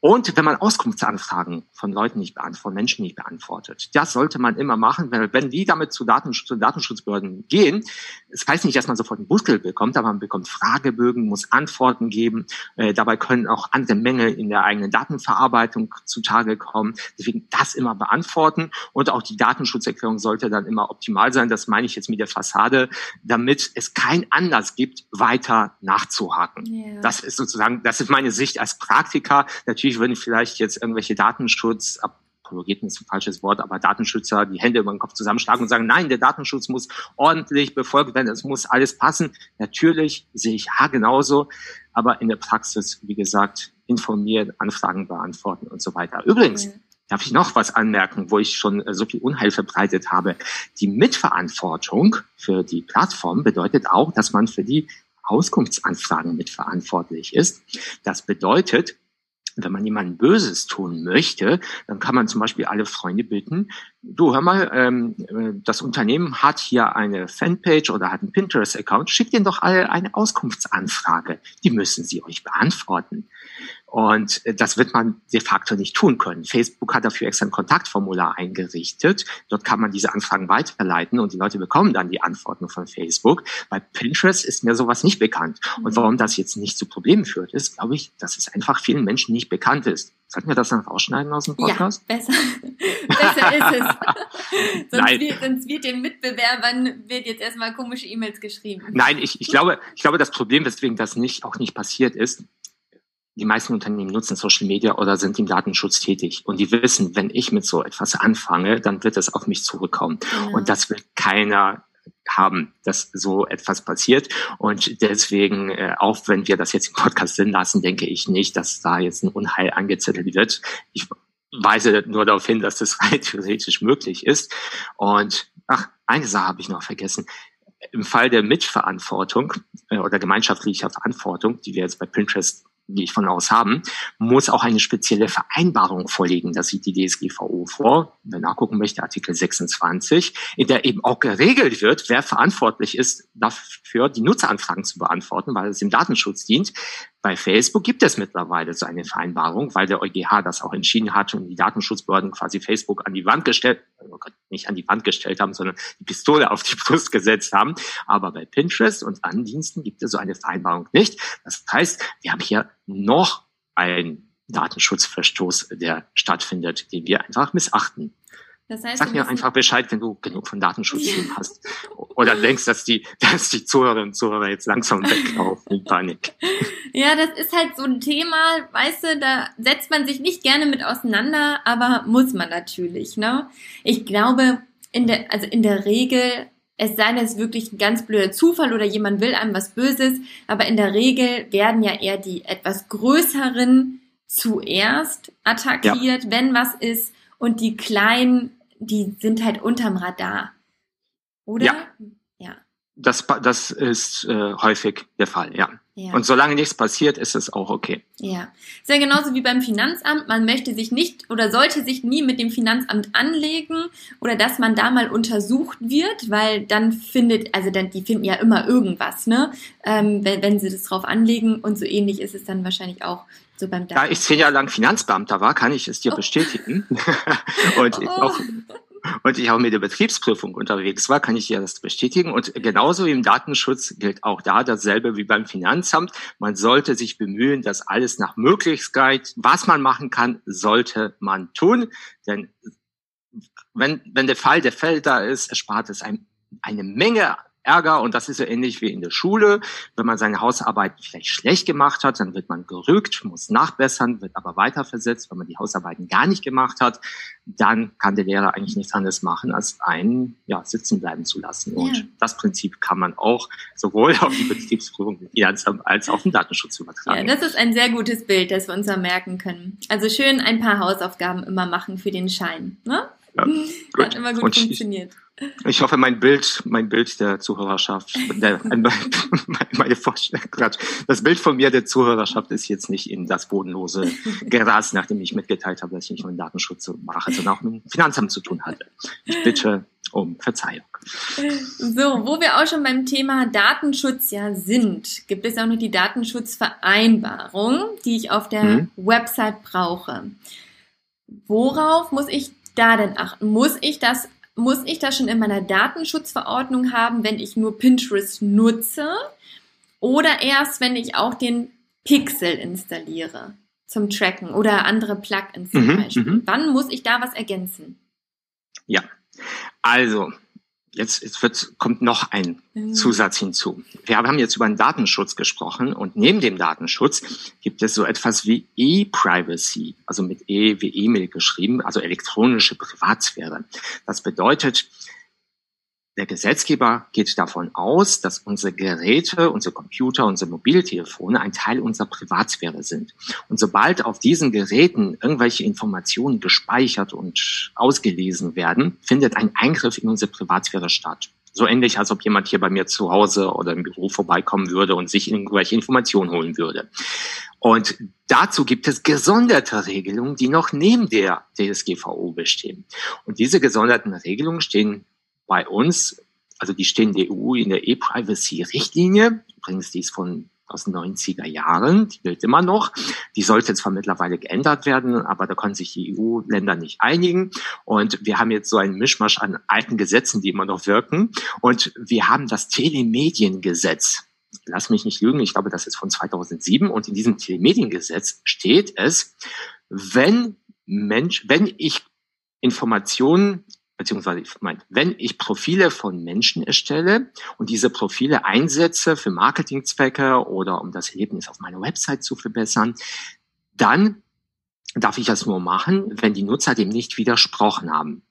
Und wenn man Auskunftsanfragen von Leuten nicht beantwortet, von Menschen nicht beantwortet, das sollte man immer machen, weil wenn die damit zu, Datensch zu Datenschutzbehörden gehen, es das heißt nicht, dass man sofort einen Busgeld bekommt, aber man bekommt Fragebögen, muss Antworten geben. Äh, dabei können auch andere Mängel in der eigenen Datenverarbeitung zutage kommen. Deswegen das immer beantworten und auch die Datenschutzerklärung sollte dann immer optimal sein. Das meine ich jetzt mit der Fassade, damit es keinen Anlass gibt, weiter nachzuhaken. Yeah. Das ist sozusagen, das ist meine Sicht als Praktiker. Natürlich natürlich würden vielleicht jetzt irgendwelche Datenschutz, Apologeten ist ein falsches Wort, aber Datenschützer die Hände über den Kopf zusammenschlagen und sagen, nein, der Datenschutz muss ordentlich befolgt werden, es muss alles passen. Natürlich sehe ich ja genauso, aber in der Praxis, wie gesagt, informieren, Anfragen beantworten und so weiter. Übrigens, ja. darf ich noch was anmerken, wo ich schon äh, so viel Unheil verbreitet habe. Die Mitverantwortung für die Plattform bedeutet auch, dass man für die Auskunftsanfragen mitverantwortlich ist. Das bedeutet, wenn man jemandem Böses tun möchte, dann kann man zum Beispiel alle Freunde bitten, du hör mal, ähm, äh, das Unternehmen hat hier eine Fanpage oder hat einen Pinterest-Account, schickt ihnen doch alle eine Auskunftsanfrage. Die müssen sie euch beantworten. Und äh, das wird man de facto nicht tun können. Facebook hat dafür extra ein Kontaktformular eingerichtet. Dort kann man diese Anfragen weiterleiten und die Leute bekommen dann die Antworten von Facebook. Bei Pinterest ist mir sowas nicht bekannt. Und warum das jetzt nicht zu Problemen führt, ist, glaube ich, dass es einfach vielen Menschen nicht bekannt ist. Sollten wir das dann rausschneiden aus dem Podcast? Ja, besser. *laughs* besser ist es. *laughs* sonst. Wird, sonst wird den Mitbewerbern wird jetzt erstmal komische E-Mails geschrieben. Nein, ich, ich glaube, ich glaube, das Problem, weswegen das nicht, auch nicht passiert ist, die meisten Unternehmen nutzen Social Media oder sind im Datenschutz tätig. Und die wissen, wenn ich mit so etwas anfange, dann wird es auf mich zurückkommen. Ja. Und das will keiner haben, dass so etwas passiert. Und deswegen, äh, auch wenn wir das jetzt im Podcast sind lassen, denke ich nicht, dass da jetzt ein Unheil angezettelt wird. Ich weise nur darauf hin, dass das *laughs* rein theoretisch möglich ist. Und ach, eine Sache habe ich noch vergessen. Im Fall der Mitverantwortung äh, oder gemeinschaftlicher Verantwortung, die wir jetzt bei Pinterest gehe ich von aus haben, muss auch eine spezielle Vereinbarung vorlegen. Das sieht die DSGVO vor. Wer nachgucken möchte, Artikel 26, in der eben auch geregelt wird, wer verantwortlich ist, dafür die Nutzeranfragen zu beantworten, weil es dem Datenschutz dient. Bei Facebook gibt es mittlerweile so eine Vereinbarung, weil der EuGH das auch entschieden hat und die Datenschutzbehörden quasi Facebook an die Wand gestellt, oh Gott, nicht an die Wand gestellt haben, sondern die Pistole auf die Brust gesetzt haben. Aber bei Pinterest und anderen Diensten gibt es so eine Vereinbarung nicht. Das heißt, wir haben hier noch einen Datenschutzverstoß, der stattfindet, den wir einfach missachten. Das heißt, Sag mir einfach Bescheid, wenn du genug von Datenschutzthemen hast. Oder denkst, dass die, dass die Zuhörerinnen und Zuhörer jetzt langsam weglaufen in Panik. *laughs* Ja, das ist halt so ein Thema, weißt du, da setzt man sich nicht gerne mit auseinander, aber muss man natürlich, ne? Ich glaube, in der, also in der Regel, es sei denn, es ist wirklich ein ganz blöder Zufall oder jemand will einem was Böses, aber in der Regel werden ja eher die etwas größeren zuerst attackiert, ja. wenn was ist, und die kleinen die sind halt unterm Radar. Oder? Ja. ja. Das, das ist äh, häufig der Fall, ja. ja. Und solange nichts passiert, ist es auch okay. Ja. Ist ja genauso wie beim Finanzamt. Man möchte sich nicht oder sollte sich nie mit dem Finanzamt anlegen oder dass man da mal untersucht wird, weil dann findet, also dann, die finden ja immer irgendwas, ne? Ähm, wenn, wenn sie das drauf anlegen und so ähnlich ist es dann wahrscheinlich auch so beim Da ich zehn Jahre lang Finanzbeamter war, kann ich es dir oh. bestätigen. *laughs* und, oh. ich auch, und ich auch mit der Betriebsprüfung unterwegs war, kann ich dir das bestätigen. Und genauso wie im Datenschutz gilt auch da dasselbe wie beim Finanzamt. Man sollte sich bemühen, dass alles nach Möglichkeit, was man machen kann, sollte man tun. Denn wenn, wenn der Fall der Fälle da ist, erspart es einem eine Menge Ärger und das ist so ähnlich wie in der Schule. Wenn man seine Hausarbeit vielleicht schlecht gemacht hat, dann wird man gerügt, muss nachbessern, wird aber weiterversetzt. Wenn man die Hausarbeiten gar nicht gemacht hat, dann kann der Lehrer eigentlich nichts anderes machen, als einen ja, sitzen bleiben zu lassen. Und ja. das Prinzip kann man auch sowohl auf die Betriebsprüfung als auch auf den Datenschutz übertragen. Ja, das ist ein sehr gutes Bild, das wir uns da merken können. Also schön ein paar Hausaufgaben immer machen für den Schein. Ne? Ja, Hat immer gut und funktioniert. Ich, ich, hoffe, mein Bild, mein Bild der Zuhörerschaft, der, *laughs* meine Vorstellung, das Bild von mir der Zuhörerschaft ist jetzt nicht in das bodenlose *laughs* Gras, nachdem ich mitgeteilt habe, dass ich nicht nur Datenschutz mache, sondern auch mit dem Finanzamt zu tun hatte. Ich bitte um Verzeihung. So, wo wir auch schon beim Thema Datenschutz ja sind, gibt es auch noch die Datenschutzvereinbarung, die ich auf der mhm. Website brauche. Worauf muss ich da denn achten? Muss ich das, muss ich das schon in meiner Datenschutzverordnung haben, wenn ich nur Pinterest nutze? Oder erst, wenn ich auch den Pixel installiere zum Tracken oder andere Plugins zum mhm, Beispiel? Mhm. Wann muss ich da was ergänzen? Ja, also Jetzt, jetzt wird, kommt noch ein mhm. Zusatz hinzu. Wir haben jetzt über den Datenschutz gesprochen und neben dem Datenschutz gibt es so etwas wie E-Privacy, also mit E wie E-Mail geschrieben, also elektronische Privatsphäre. Das bedeutet, der Gesetzgeber geht davon aus, dass unsere Geräte, unsere Computer, unsere Mobiltelefone ein Teil unserer Privatsphäre sind. Und sobald auf diesen Geräten irgendwelche Informationen gespeichert und ausgelesen werden, findet ein Eingriff in unsere Privatsphäre statt. So ähnlich, als ob jemand hier bei mir zu Hause oder im Büro vorbeikommen würde und sich irgendwelche Informationen holen würde. Und dazu gibt es gesonderte Regelungen, die noch neben der DSGVO bestehen. Und diese gesonderten Regelungen stehen bei uns, also die stehen der EU in der E-Privacy-Richtlinie, übrigens die ist von aus den 90er Jahren, die gilt immer noch. Die sollte zwar mittlerweile geändert werden, aber da können sich die EU-Länder nicht einigen. Und wir haben jetzt so einen Mischmasch an alten Gesetzen, die immer noch wirken. Und wir haben das Telemediengesetz. Lass mich nicht lügen, ich glaube, das ist von 2007. Und in diesem Telemediengesetz steht es, wenn Mensch, wenn ich Informationen beziehungsweise ich meine, wenn ich Profile von Menschen erstelle und diese Profile einsetze für Marketingzwecke oder um das Erlebnis auf meiner Website zu verbessern, dann darf ich das nur machen, wenn die Nutzer dem nicht widersprochen haben.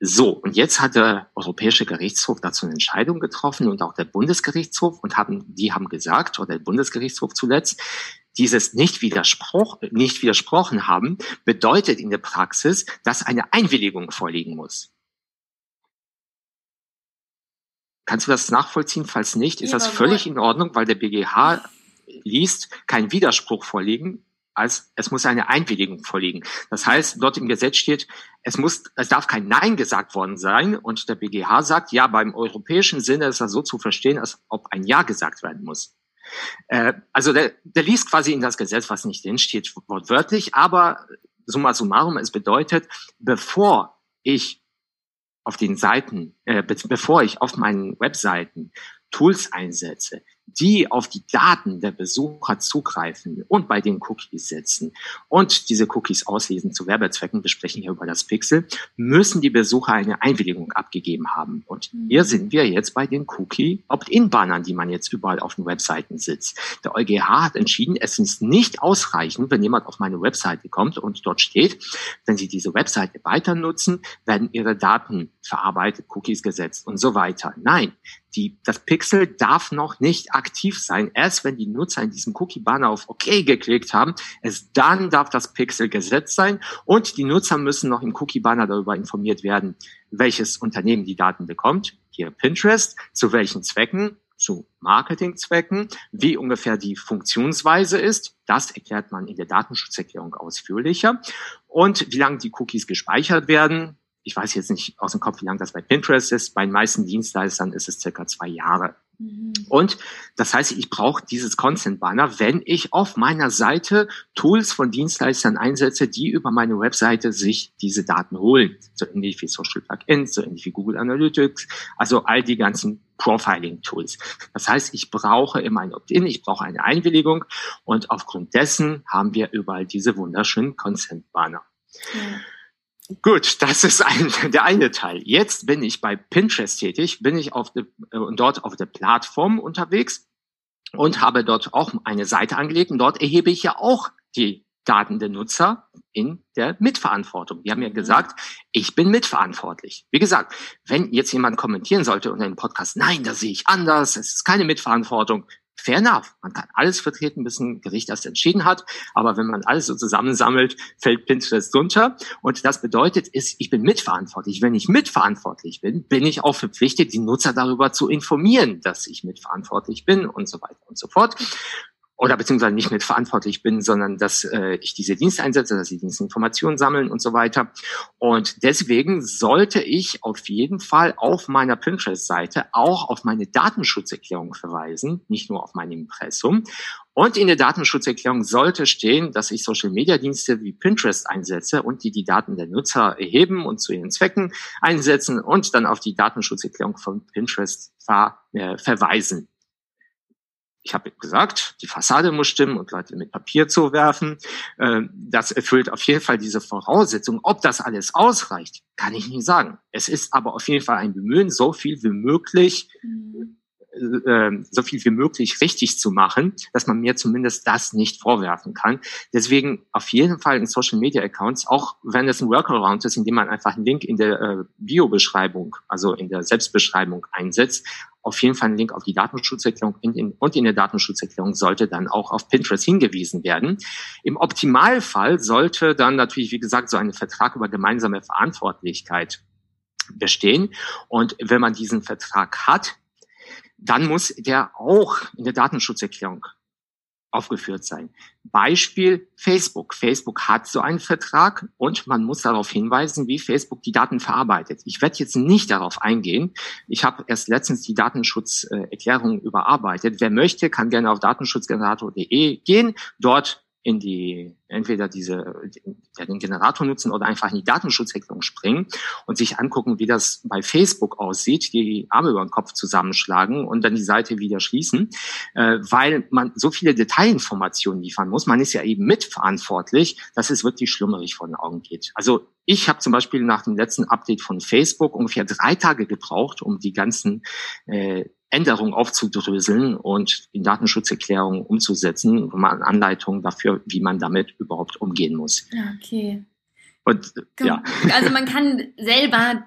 So, und jetzt hat der Europäische Gerichtshof dazu eine Entscheidung getroffen und auch der Bundesgerichtshof und haben, die haben gesagt, oder der Bundesgerichtshof zuletzt, dieses nicht, widerspruch, nicht widersprochen haben, bedeutet in der Praxis, dass eine Einwilligung vorliegen muss. Kannst du das nachvollziehen? Falls nicht, ist das völlig in Ordnung, weil der BGH liest, kein Widerspruch vorliegen, als es muss eine Einwilligung vorliegen. Das heißt, dort im Gesetz steht, es muss, es darf kein Nein gesagt worden sein und der BGH sagt, ja, beim europäischen Sinne ist das so zu verstehen, als ob ein Ja gesagt werden muss. Äh, also der, der liest quasi in das Gesetz, was nicht drin wortwörtlich, aber summa summarum, es bedeutet, bevor ich auf den Seiten, äh, be bevor ich auf meinen Webseiten Tools einsetze, die auf die Daten der Besucher zugreifen und bei den Cookies setzen und diese Cookies auslesen zu Werbezwecken, wir sprechen hier über das Pixel, müssen die Besucher eine Einwilligung abgegeben haben. Und mhm. hier sind wir jetzt bei den Cookie-Opt-in-Bannern, die man jetzt überall auf den Webseiten sitzt. Der EuGH hat entschieden, es ist nicht ausreichend, wenn jemand auf meine Webseite kommt und dort steht, wenn Sie diese Webseite weiter nutzen, werden Ihre Daten verarbeitet, Cookies gesetzt und so weiter. Nein, die, das Pixel darf noch nicht aktiv sein. Erst wenn die Nutzer in diesem Cookie-Banner auf OK geklickt haben, erst dann darf das Pixel gesetzt sein und die Nutzer müssen noch im Cookie-Banner darüber informiert werden, welches Unternehmen die Daten bekommt. Hier Pinterest, zu welchen Zwecken, zu Marketingzwecken, wie ungefähr die Funktionsweise ist. Das erklärt man in der Datenschutzerklärung ausführlicher. Und wie lange die Cookies gespeichert werden, ich weiß jetzt nicht aus dem Kopf, wie lange das bei Pinterest ist. Bei den meisten Dienstleistern ist es circa zwei Jahre. Mhm. Und das heißt, ich brauche dieses Consent Banner, wenn ich auf meiner Seite Tools von Dienstleistern einsetze, die über meine Webseite sich diese Daten holen. So ähnlich wie Social Plugins, so ähnlich wie Google Analytics, also all die ganzen Profiling-Tools. Das heißt, ich brauche immer ein Opt-in, ich brauche eine Einwilligung und aufgrund dessen haben wir überall diese wunderschönen Consent-Banner. Mhm. Gut, das ist ein, *laughs* der eine Teil. Jetzt bin ich bei Pinterest tätig, bin ich auf de, äh, dort auf der Plattform unterwegs und habe dort auch eine Seite angelegt und dort erhebe ich ja auch die Daten der Nutzer in der Mitverantwortung. Die haben ja gesagt, ich bin mitverantwortlich. Wie gesagt, wenn jetzt jemand kommentieren sollte unter dem Podcast, nein, das sehe ich anders, es ist keine Mitverantwortung, fair enough. Man kann alles vertreten, bis ein Gericht das entschieden hat. Aber wenn man alles so zusammensammelt, fällt Pinterest runter. Und das bedeutet, ist, ich bin mitverantwortlich. Wenn ich mitverantwortlich bin, bin ich auch verpflichtet, die Nutzer darüber zu informieren, dass ich mitverantwortlich bin und so weiter und so fort oder beziehungsweise nicht mit verantwortlich bin, sondern dass äh, ich diese Dienste einsetze, dass die Dienste Informationen sammeln und so weiter. Und deswegen sollte ich auf jeden Fall auf meiner Pinterest-Seite auch auf meine Datenschutzerklärung verweisen, nicht nur auf mein Impressum. Und in der Datenschutzerklärung sollte stehen, dass ich Social-Media-Dienste wie Pinterest einsetze und die die Daten der Nutzer erheben und zu ihren Zwecken einsetzen und dann auf die Datenschutzerklärung von Pinterest ver äh, verweisen ich habe gesagt, die Fassade muss stimmen und Leute mit Papier zu werfen. Ähm, das erfüllt auf jeden Fall diese Voraussetzung. Ob das alles ausreicht, kann ich nicht sagen. Es ist aber auf jeden Fall ein Bemühen, so viel wie möglich mhm. Äh, so viel wie möglich richtig zu machen, dass man mir zumindest das nicht vorwerfen kann. Deswegen auf jeden Fall in Social Media Accounts, auch wenn es ein Workaround ist, indem man einfach einen Link in der äh, Bio-Beschreibung, also in der Selbstbeschreibung einsetzt, auf jeden Fall einen Link auf die Datenschutzerklärung und in der Datenschutzerklärung sollte dann auch auf Pinterest hingewiesen werden. Im Optimalfall sollte dann natürlich, wie gesagt, so ein Vertrag über gemeinsame Verantwortlichkeit bestehen. Und wenn man diesen Vertrag hat, dann muss der auch in der Datenschutzerklärung aufgeführt sein. Beispiel Facebook. Facebook hat so einen Vertrag und man muss darauf hinweisen, wie Facebook die Daten verarbeitet. Ich werde jetzt nicht darauf eingehen. Ich habe erst letztens die Datenschutzerklärung überarbeitet. Wer möchte, kann gerne auf datenschutzgenerator.de gehen. Dort in die entweder diese ja, den Generator nutzen oder einfach in die Datenschutzerklärung springen und sich angucken, wie das bei Facebook aussieht, die Arme über den Kopf zusammenschlagen und dann die Seite wieder schließen, äh, weil man so viele Detailinformationen liefern muss. Man ist ja eben mitverantwortlich, dass es wirklich schlummerig vor den Augen geht. Also ich habe zum Beispiel nach dem letzten Update von Facebook ungefähr drei Tage gebraucht, um die ganzen äh, Änderungen aufzudröseln und die Datenschutzerklärung umzusetzen, und mal Anleitungen dafür, wie man damit überhaupt umgehen muss. Ja, okay. Und ja. Also man kann selber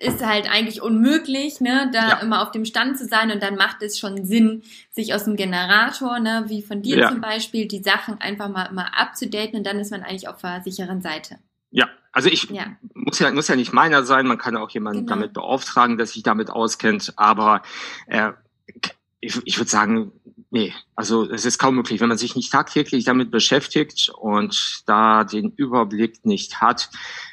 ist halt eigentlich unmöglich, ne, da ja. immer auf dem Stand zu sein und dann macht es schon Sinn, sich aus dem Generator, ne, wie von dir ja. zum Beispiel, die Sachen einfach mal immer abzudaten und dann ist man eigentlich auf der sicheren Seite. Ja, also ich ja. muss ja muss ja nicht meiner sein, man kann auch jemanden genau. damit beauftragen, dass sich damit auskennt, aber äh, ich, ich würde sagen, nee, also es ist kaum möglich, wenn man sich nicht tagtäglich damit beschäftigt und da den Überblick nicht hat,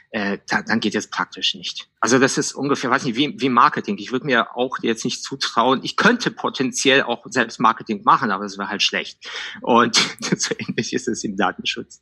äh, da, dann geht es praktisch nicht. Also das ist ungefähr, weiß nicht, wie, wie Marketing. Ich würde mir auch jetzt nicht zutrauen, ich könnte potenziell auch selbst Marketing machen, aber es wäre halt schlecht. Und *laughs* so ähnlich ist es im Datenschutz.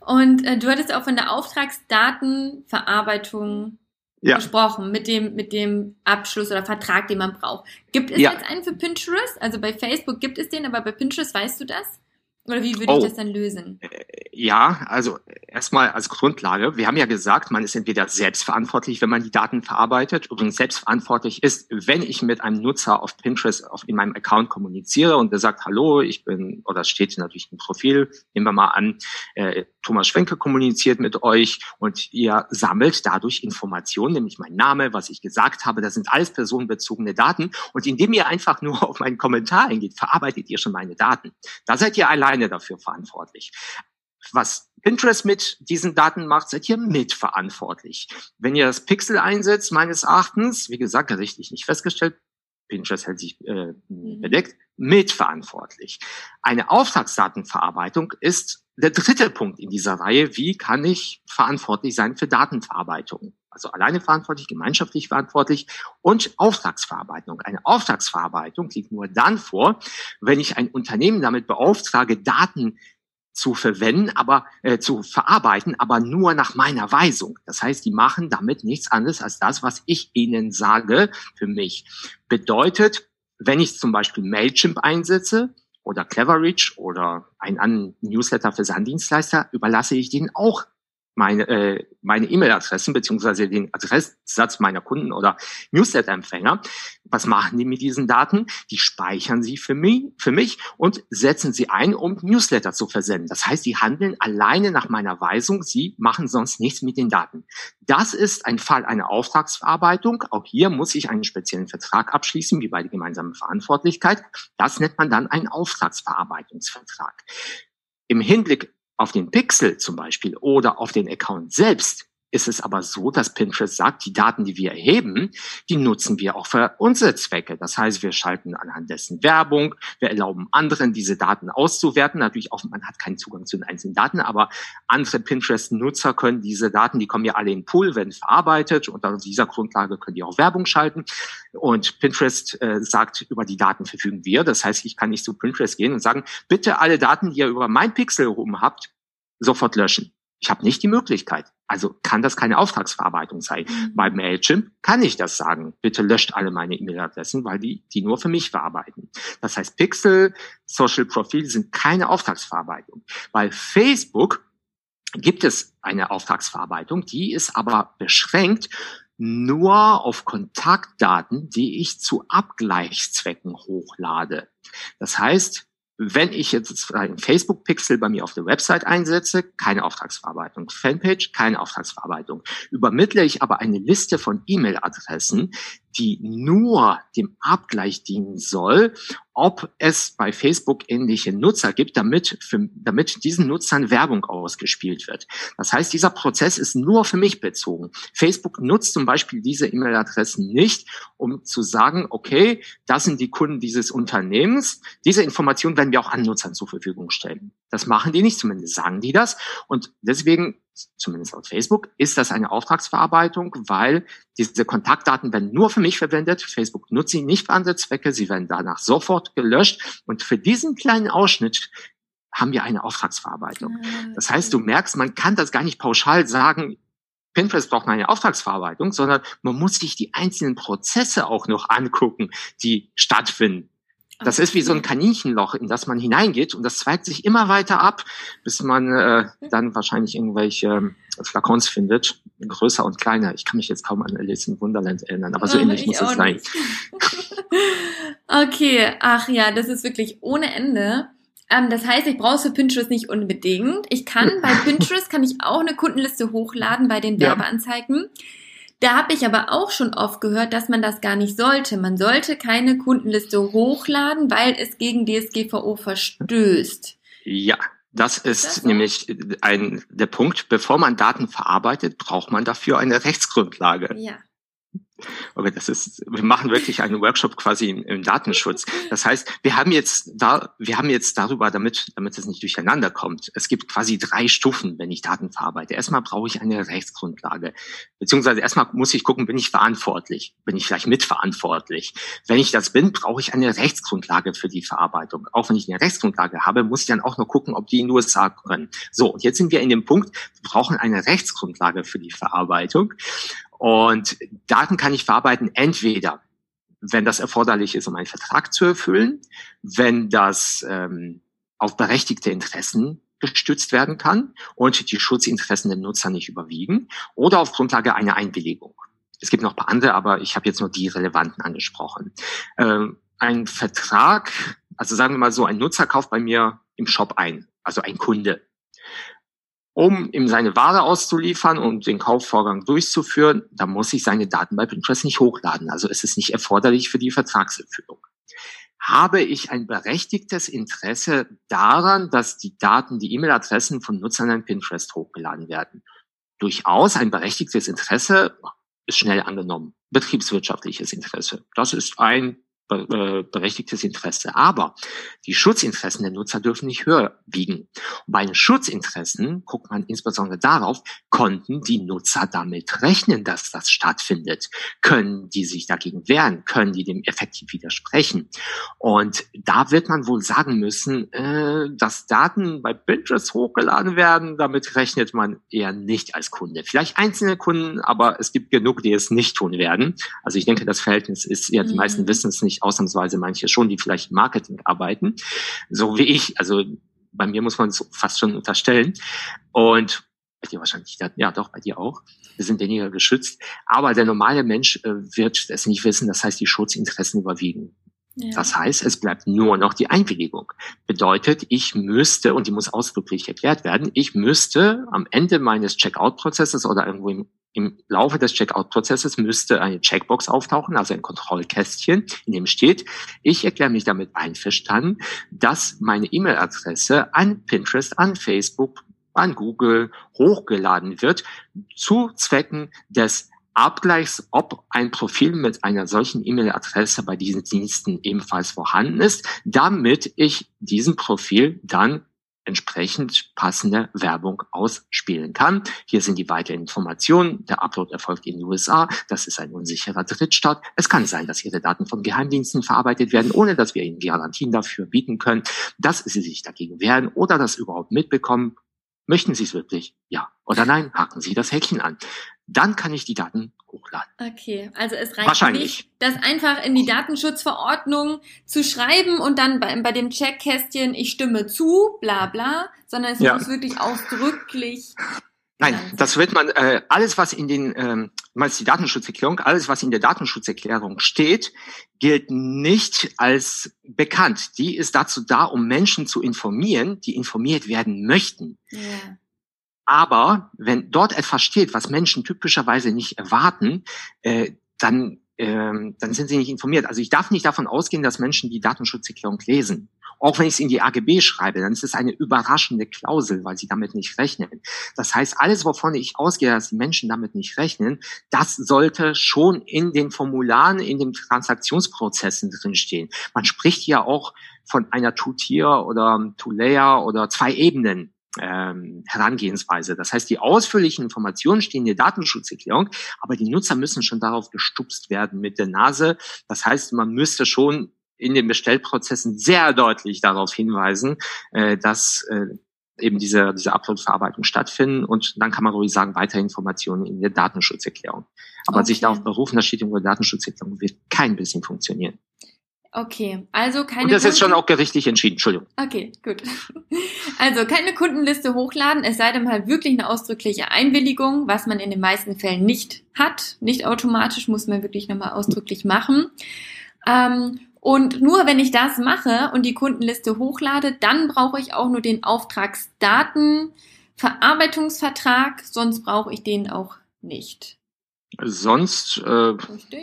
Und äh, du hattest auch von der Auftragsdatenverarbeitung ja. gesprochen, mit dem, mit dem Abschluss oder Vertrag, den man braucht. Gibt es ja. jetzt einen für Pinterest? Also bei Facebook gibt es den, aber bei Pinterest weißt du das? Oder wie würde oh. ich das dann lösen? Äh, ja, also erstmal als Grundlage. Wir haben ja gesagt, man ist entweder selbstverantwortlich, wenn man die Daten verarbeitet. Übrigens selbstverantwortlich ist, wenn ich mit einem Nutzer auf Pinterest auf, in meinem Account kommuniziere und der sagt, hallo, ich bin, oder steht natürlich im Profil, nehmen wir mal an, äh, Thomas Schwenke kommuniziert mit euch und ihr sammelt dadurch Informationen, nämlich mein Name, was ich gesagt habe, das sind alles personenbezogene Daten. Und indem ihr einfach nur *laughs* auf meinen Kommentar eingeht, verarbeitet ihr schon meine Daten. Da seid ihr alleine dafür verantwortlich was Pinterest mit diesen Daten macht, seid ihr mitverantwortlich. Wenn ihr das Pixel einsetzt, meines Erachtens, wie gesagt, richtig nicht festgestellt, Pinterest hält sich äh, mhm. bedeckt, mitverantwortlich. Eine Auftragsdatenverarbeitung ist der dritte Punkt in dieser Reihe. Wie kann ich verantwortlich sein für Datenverarbeitung? Also alleine verantwortlich, gemeinschaftlich verantwortlich und Auftragsverarbeitung. Eine Auftragsverarbeitung liegt nur dann vor, wenn ich ein Unternehmen damit beauftrage, Daten zu verwenden, aber äh, zu verarbeiten, aber nur nach meiner Weisung. Das heißt, die machen damit nichts anderes als das, was ich ihnen sage für mich. Bedeutet, wenn ich zum Beispiel Mailchimp einsetze oder Cleverreach oder einen anderen Newsletter für Sanddienstleister, überlasse ich denen auch meine äh, meine E-Mail-Adressen beziehungsweise den Adresssatz meiner Kunden oder Newsletter-Empfänger. Was machen die mit diesen Daten? Die speichern sie für mich, für mich und setzen sie ein, um Newsletter zu versenden. Das heißt, die handeln alleine nach meiner Weisung. Sie machen sonst nichts mit den Daten. Das ist ein Fall einer Auftragsverarbeitung. Auch hier muss ich einen speziellen Vertrag abschließen, wie bei der gemeinsamen Verantwortlichkeit. Das nennt man dann einen Auftragsverarbeitungsvertrag. Im Hinblick auf den Pixel zum Beispiel oder auf den Account selbst ist es aber so, dass Pinterest sagt, die Daten, die wir erheben, die nutzen wir auch für unsere Zwecke. Das heißt, wir schalten anhand dessen Werbung, wir erlauben anderen, diese Daten auszuwerten. Natürlich auch, man hat keinen Zugang zu den einzelnen Daten, aber andere Pinterest-Nutzer können diese Daten, die kommen ja alle in den Pool, werden verarbeitet und auf dieser Grundlage können die auch Werbung schalten. Und Pinterest äh, sagt, über die Daten verfügen wir. Das heißt, ich kann nicht zu Pinterest gehen und sagen, bitte alle Daten, die ihr über mein Pixel rum habt, sofort löschen. Ich habe nicht die Möglichkeit. Also kann das keine Auftragsverarbeitung sein. Mhm. Bei Mailchimp kann ich das sagen. Bitte löscht alle meine E-Mail-Adressen, weil die die nur für mich verarbeiten. Das heißt, Pixel, Social Profil sind keine Auftragsverarbeitung. Bei Facebook gibt es eine Auftragsverarbeitung, die ist aber beschränkt nur auf Kontaktdaten, die ich zu Abgleichszwecken hochlade. Das heißt, wenn ich jetzt einen Facebook-Pixel bei mir auf der Website einsetze, keine Auftragsverarbeitung. Fanpage, keine Auftragsverarbeitung. Übermittle ich aber eine Liste von E-Mail-Adressen, die nur dem Abgleich dienen soll, ob es bei Facebook ähnliche Nutzer gibt, damit, für, damit diesen Nutzern Werbung ausgespielt wird. Das heißt, dieser Prozess ist nur für mich bezogen. Facebook nutzt zum Beispiel diese E-Mail-Adressen nicht, um zu sagen, okay, das sind die Kunden dieses Unternehmens. Diese Informationen werden wir auch an Nutzern zur Verfügung stellen. Das machen die nicht, zumindest sagen die das. Und deswegen zumindest auf Facebook, ist das eine Auftragsverarbeitung, weil diese Kontaktdaten werden nur für mich verwendet. Facebook nutzt sie nicht für andere Zwecke. Sie werden danach sofort gelöscht. Und für diesen kleinen Ausschnitt haben wir eine Auftragsverarbeitung. Ah, das heißt, du merkst, man kann das gar nicht pauschal sagen, Pinterest braucht eine Auftragsverarbeitung, sondern man muss sich die einzelnen Prozesse auch noch angucken, die stattfinden. Das ist wie so ein Kaninchenloch, in das man hineingeht und das zweigt sich immer weiter ab, bis man äh, dann wahrscheinlich irgendwelche äh, Flakons findet, größer und kleiner. Ich kann mich jetzt kaum an Alice in Wunderland erinnern, aber so oh, ähnlich muss es sein. *laughs* okay, ach ja, das ist wirklich ohne Ende. Ähm, das heißt, ich brauche für Pinterest nicht unbedingt. Ich kann bei *laughs* Pinterest kann ich auch eine Kundenliste hochladen bei den Werbeanzeigen. Ja. Da habe ich aber auch schon oft gehört, dass man das gar nicht sollte. Man sollte keine Kundenliste hochladen, weil es gegen DSGVO verstößt. Ja, das ist das nämlich ein, der Punkt. Bevor man Daten verarbeitet, braucht man dafür eine Rechtsgrundlage. Ja. Aber das ist, wir machen wirklich einen Workshop quasi im, im, Datenschutz. Das heißt, wir haben jetzt da, wir haben jetzt darüber, damit, damit es nicht durcheinander kommt. Es gibt quasi drei Stufen, wenn ich Daten verarbeite. Erstmal brauche ich eine Rechtsgrundlage. Beziehungsweise erstmal muss ich gucken, bin ich verantwortlich? Bin ich vielleicht mitverantwortlich? Wenn ich das bin, brauche ich eine Rechtsgrundlage für die Verarbeitung. Auch wenn ich eine Rechtsgrundlage habe, muss ich dann auch noch gucken, ob die in den USA können. So, und jetzt sind wir in dem Punkt, wir brauchen eine Rechtsgrundlage für die Verarbeitung. Und Daten kann ich verarbeiten entweder, wenn das erforderlich ist, um einen Vertrag zu erfüllen, wenn das ähm, auf berechtigte Interessen gestützt werden kann und die Schutzinteressen der Nutzer nicht überwiegen oder auf Grundlage einer Einwilligung. Es gibt noch ein paar andere, aber ich habe jetzt nur die relevanten angesprochen. Ähm, ein Vertrag, also sagen wir mal so, ein Nutzer kauft bei mir im Shop ein, also ein Kunde um ihm seine Ware auszuliefern und den Kaufvorgang durchzuführen, da muss ich seine Daten bei Pinterest nicht hochladen. Also ist es nicht erforderlich für die Vertragserfüllung. Habe ich ein berechtigtes Interesse daran, dass die Daten, die E-Mail-Adressen von Nutzern in Pinterest hochgeladen werden? Durchaus ein berechtigtes Interesse ist schnell angenommen. Betriebswirtschaftliches Interesse. Das ist ein berechtigtes Interesse. Aber die Schutzinteressen der Nutzer dürfen nicht höher wiegen. Und bei den Schutzinteressen guckt man insbesondere darauf, konnten die Nutzer damit rechnen, dass das stattfindet? Können die sich dagegen wehren? Können die dem effektiv widersprechen? Und da wird man wohl sagen müssen, äh, dass Daten bei Pinterest hochgeladen werden, damit rechnet man eher nicht als Kunde. Vielleicht einzelne Kunden, aber es gibt genug, die es nicht tun werden. Also ich denke, das Verhältnis ist ja, die meisten mhm. wissen es nicht ausnahmsweise manche schon, die vielleicht Marketing arbeiten, so wie ich. Also bei mir muss man es fast schon unterstellen. Und bei dir wahrscheinlich, ja doch, bei dir auch. Wir sind weniger geschützt. Aber der normale Mensch äh, wird es nicht wissen. Das heißt, die Schutzinteressen überwiegen. Das heißt, es bleibt nur noch die Einwilligung. Bedeutet, ich müsste, und die muss ausdrücklich erklärt werden, ich müsste am Ende meines Checkout-Prozesses oder irgendwo im, im Laufe des Checkout-Prozesses müsste eine Checkbox auftauchen, also ein Kontrollkästchen, in dem steht, ich erkläre mich damit einverstanden, dass meine E-Mail-Adresse an Pinterest, an Facebook, an Google hochgeladen wird zu Zwecken des Abgleichs, ob ein Profil mit einer solchen E-Mail-Adresse bei diesen Diensten ebenfalls vorhanden ist, damit ich diesem Profil dann entsprechend passende Werbung ausspielen kann. Hier sind die weiteren Informationen. Der Upload erfolgt in den USA. Das ist ein unsicherer Drittstaat. Es kann sein, dass Ihre Daten von Geheimdiensten verarbeitet werden, ohne dass wir Ihnen Garantien dafür bieten können, dass Sie sich dagegen wehren oder das überhaupt mitbekommen Möchten Sie es wirklich? Ja oder nein? Haken Sie das Häkchen an. Dann kann ich die Daten hochladen. Okay, also es reicht nicht, das einfach in die Datenschutzverordnung zu schreiben und dann bei, bei dem Checkkästchen, ich stimme zu, bla bla, sondern es ja. muss wirklich ausdrücklich Nein, das wird man, äh, alles was in den, ähm, meinst die Datenschutzerklärung, alles was in der Datenschutzerklärung steht, gilt nicht als bekannt. Die ist dazu da, um Menschen zu informieren, die informiert werden möchten. Ja. Aber wenn dort etwas steht, was Menschen typischerweise nicht erwarten, äh, dann, ähm, dann sind sie nicht informiert. Also ich darf nicht davon ausgehen, dass Menschen die Datenschutzerklärung lesen. Auch wenn ich es in die AGB schreibe, dann ist es eine überraschende Klausel, weil sie damit nicht rechnen. Das heißt, alles, wovon ich ausgehe, dass die Menschen damit nicht rechnen, das sollte schon in den Formularen, in den Transaktionsprozessen drinstehen. Man spricht ja auch von einer Two-Tier oder Two-Layer oder zwei Ebenen ähm, Herangehensweise. Das heißt, die ausführlichen Informationen stehen in der Datenschutzerklärung, aber die Nutzer müssen schon darauf gestupst werden mit der Nase. Das heißt, man müsste schon in den Bestellprozessen sehr deutlich darauf hinweisen, äh, dass äh, eben diese, diese Upload-Verarbeitung stattfinden und dann kann man ruhig sagen, weitere Informationen in der Datenschutzerklärung. Aber okay. sich darauf berufen, das steht in der Datenschutzerklärung, wird kein bisschen funktionieren. Okay, also keine. Und das Kunden ist schon auch gerichtlich entschieden, Entschuldigung. Okay, gut. Also keine Kundenliste hochladen, es sei denn halt wirklich eine ausdrückliche Einwilligung, was man in den meisten Fällen nicht hat. Nicht automatisch, muss man wirklich nochmal ausdrücklich machen. Ähm, und nur wenn ich das mache und die Kundenliste hochlade, dann brauche ich auch nur den Auftragsdatenverarbeitungsvertrag, sonst brauche ich den auch nicht. Sonst, äh,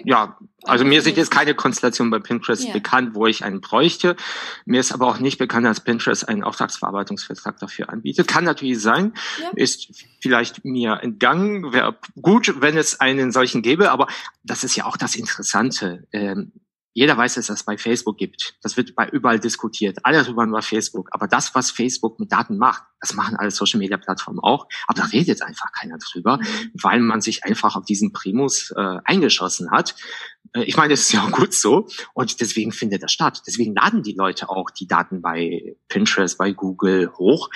ja, also mir sind jetzt keine Konstellationen bei Pinterest ja. bekannt, wo ich einen bräuchte. Mir ist aber auch nicht bekannt, dass Pinterest einen Auftragsverarbeitungsvertrag dafür anbietet. Kann natürlich sein, ja. ist vielleicht mir entgangen. Wäre gut, wenn es einen solchen gäbe, aber das ist ja auch das Interessante. Ähm, jeder weiß, dass es bei Facebook gibt. Das wird bei überall diskutiert. Alle darüber über Facebook. Aber das, was Facebook mit Daten macht, das machen alle Social Media Plattformen auch. Aber da redet einfach keiner drüber, mhm. weil man sich einfach auf diesen Primus äh, eingeschossen hat. Äh, ich meine, das ist ja auch gut so. Und deswegen findet das statt. Deswegen laden die Leute auch die Daten bei Pinterest, bei Google hoch.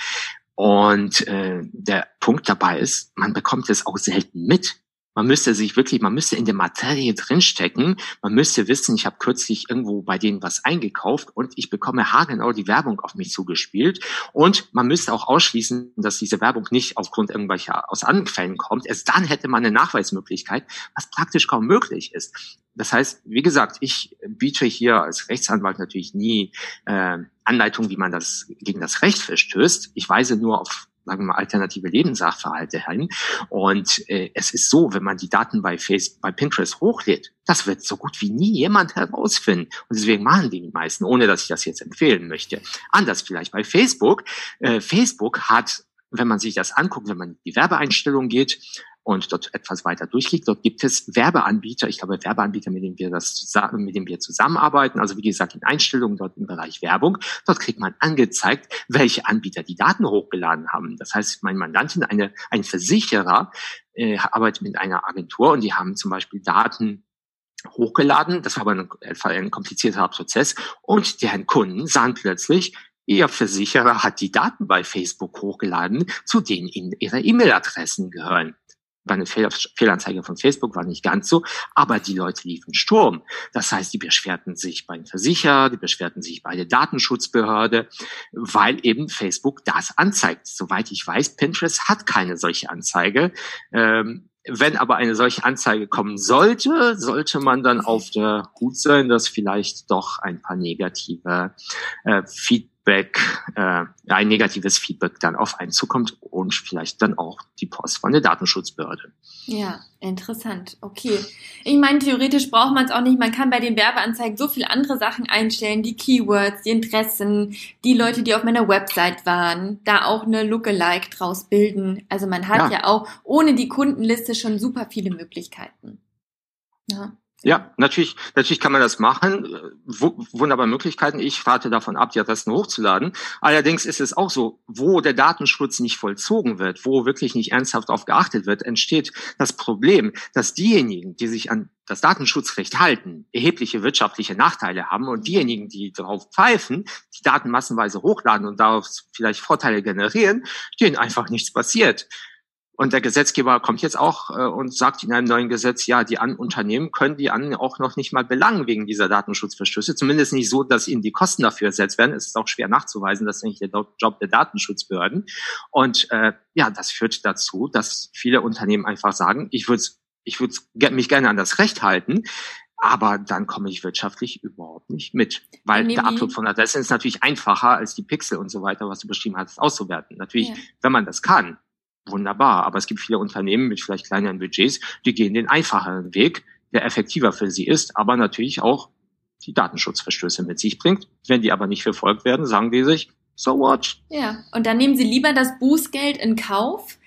Und äh, der Punkt dabei ist, man bekommt es auch selten mit. Man müsste sich wirklich, man müsste in der Materie drinstecken. Man müsste wissen, ich habe kürzlich irgendwo bei denen was eingekauft und ich bekomme haargenau die Werbung auf mich zugespielt. Und man müsste auch ausschließen, dass diese Werbung nicht aufgrund irgendwelcher aus anderen Quellen kommt. Erst dann hätte man eine Nachweismöglichkeit, was praktisch kaum möglich ist. Das heißt, wie gesagt, ich biete hier als Rechtsanwalt natürlich nie äh, Anleitungen, wie man das gegen das Recht verstößt. Ich weise nur auf sagen wir mal, alternative Lebenssachverhalte hin. Und äh, es ist so, wenn man die Daten bei Facebook, bei Pinterest hochlädt, das wird so gut wie nie jemand herausfinden. Und deswegen machen die meisten, ohne dass ich das jetzt empfehlen möchte. Anders vielleicht bei Facebook. Äh, Facebook hat wenn man sich das anguckt, wenn man in die Werbeeinstellung geht, und dort etwas weiter durchklickt. Dort gibt es Werbeanbieter, ich glaube Werbeanbieter, mit denen wir das zusammen, mit denen wir zusammenarbeiten. Also wie gesagt, in Einstellungen dort im Bereich Werbung. Dort kriegt man angezeigt, welche Anbieter die Daten hochgeladen haben. Das heißt, mein Mandantin, eine, ein Versicherer, äh, arbeitet mit einer Agentur und die haben zum Beispiel Daten hochgeladen. Das war aber ein, ein komplizierter Prozess. Und deren Kunden sahen plötzlich, Ihr Versicherer hat die Daten bei Facebook hochgeladen, zu denen Ihnen Ihre E-Mail-Adressen gehören. War eine Fehlanzeige von Facebook, war nicht ganz so, aber die Leute liefen Sturm. Das heißt, die beschwerten sich beim Versicherer, die beschwerten sich bei der Datenschutzbehörde, weil eben Facebook das anzeigt. Soweit ich weiß, Pinterest hat keine solche Anzeige. Ähm, wenn aber eine solche Anzeige kommen sollte, sollte man dann auf der Hut sein, dass vielleicht doch ein paar negative äh, Feedback Feedback, äh, ein negatives Feedback dann auf einen zukommt und vielleicht dann auch die Post von der Datenschutzbehörde. Ja, interessant. Okay. Ich meine, theoretisch braucht man es auch nicht. Man kann bei den Werbeanzeigen so viele andere Sachen einstellen, die Keywords, die Interessen, die Leute, die auf meiner Website waren, da auch eine Lookalike draus bilden. Also man hat ja, ja auch ohne die Kundenliste schon super viele Möglichkeiten. Ja. Ja, natürlich, natürlich kann man das machen. W wunderbare Möglichkeiten. Ich rate davon ab, die Adressen hochzuladen. Allerdings ist es auch so, wo der Datenschutz nicht vollzogen wird, wo wirklich nicht ernsthaft darauf geachtet wird, entsteht das Problem, dass diejenigen, die sich an das Datenschutzrecht halten, erhebliche wirtschaftliche Nachteile haben und diejenigen, die darauf pfeifen, die Daten massenweise hochladen und daraus vielleicht Vorteile generieren, denen einfach nichts passiert. Und der Gesetzgeber kommt jetzt auch äh, und sagt in einem neuen Gesetz, ja, die an Unternehmen können die an auch noch nicht mal belangen wegen dieser Datenschutzverstöße. Zumindest nicht so, dass ihnen die Kosten dafür ersetzt werden. Es ist auch schwer nachzuweisen, das ist nicht der Job der Datenschutzbehörden. Und äh, ja, das führt dazu, dass viele Unternehmen einfach sagen, ich würde ich würde mich gerne an das Recht halten, aber dann komme ich wirtschaftlich überhaupt nicht mit. Weil der Upload von Adressen ist natürlich einfacher als die Pixel und so weiter, was du beschrieben hast, auszuwerten. Natürlich, ja. wenn man das kann, wunderbar. Aber es gibt viele Unternehmen mit vielleicht kleineren Budgets, die gehen den einfacheren Weg, der effektiver für sie ist, aber natürlich auch die Datenschutzverstöße mit sich bringt. Wenn die aber nicht verfolgt werden, sagen die sich, so what? Ja, und dann nehmen sie lieber das Bußgeld in Kauf,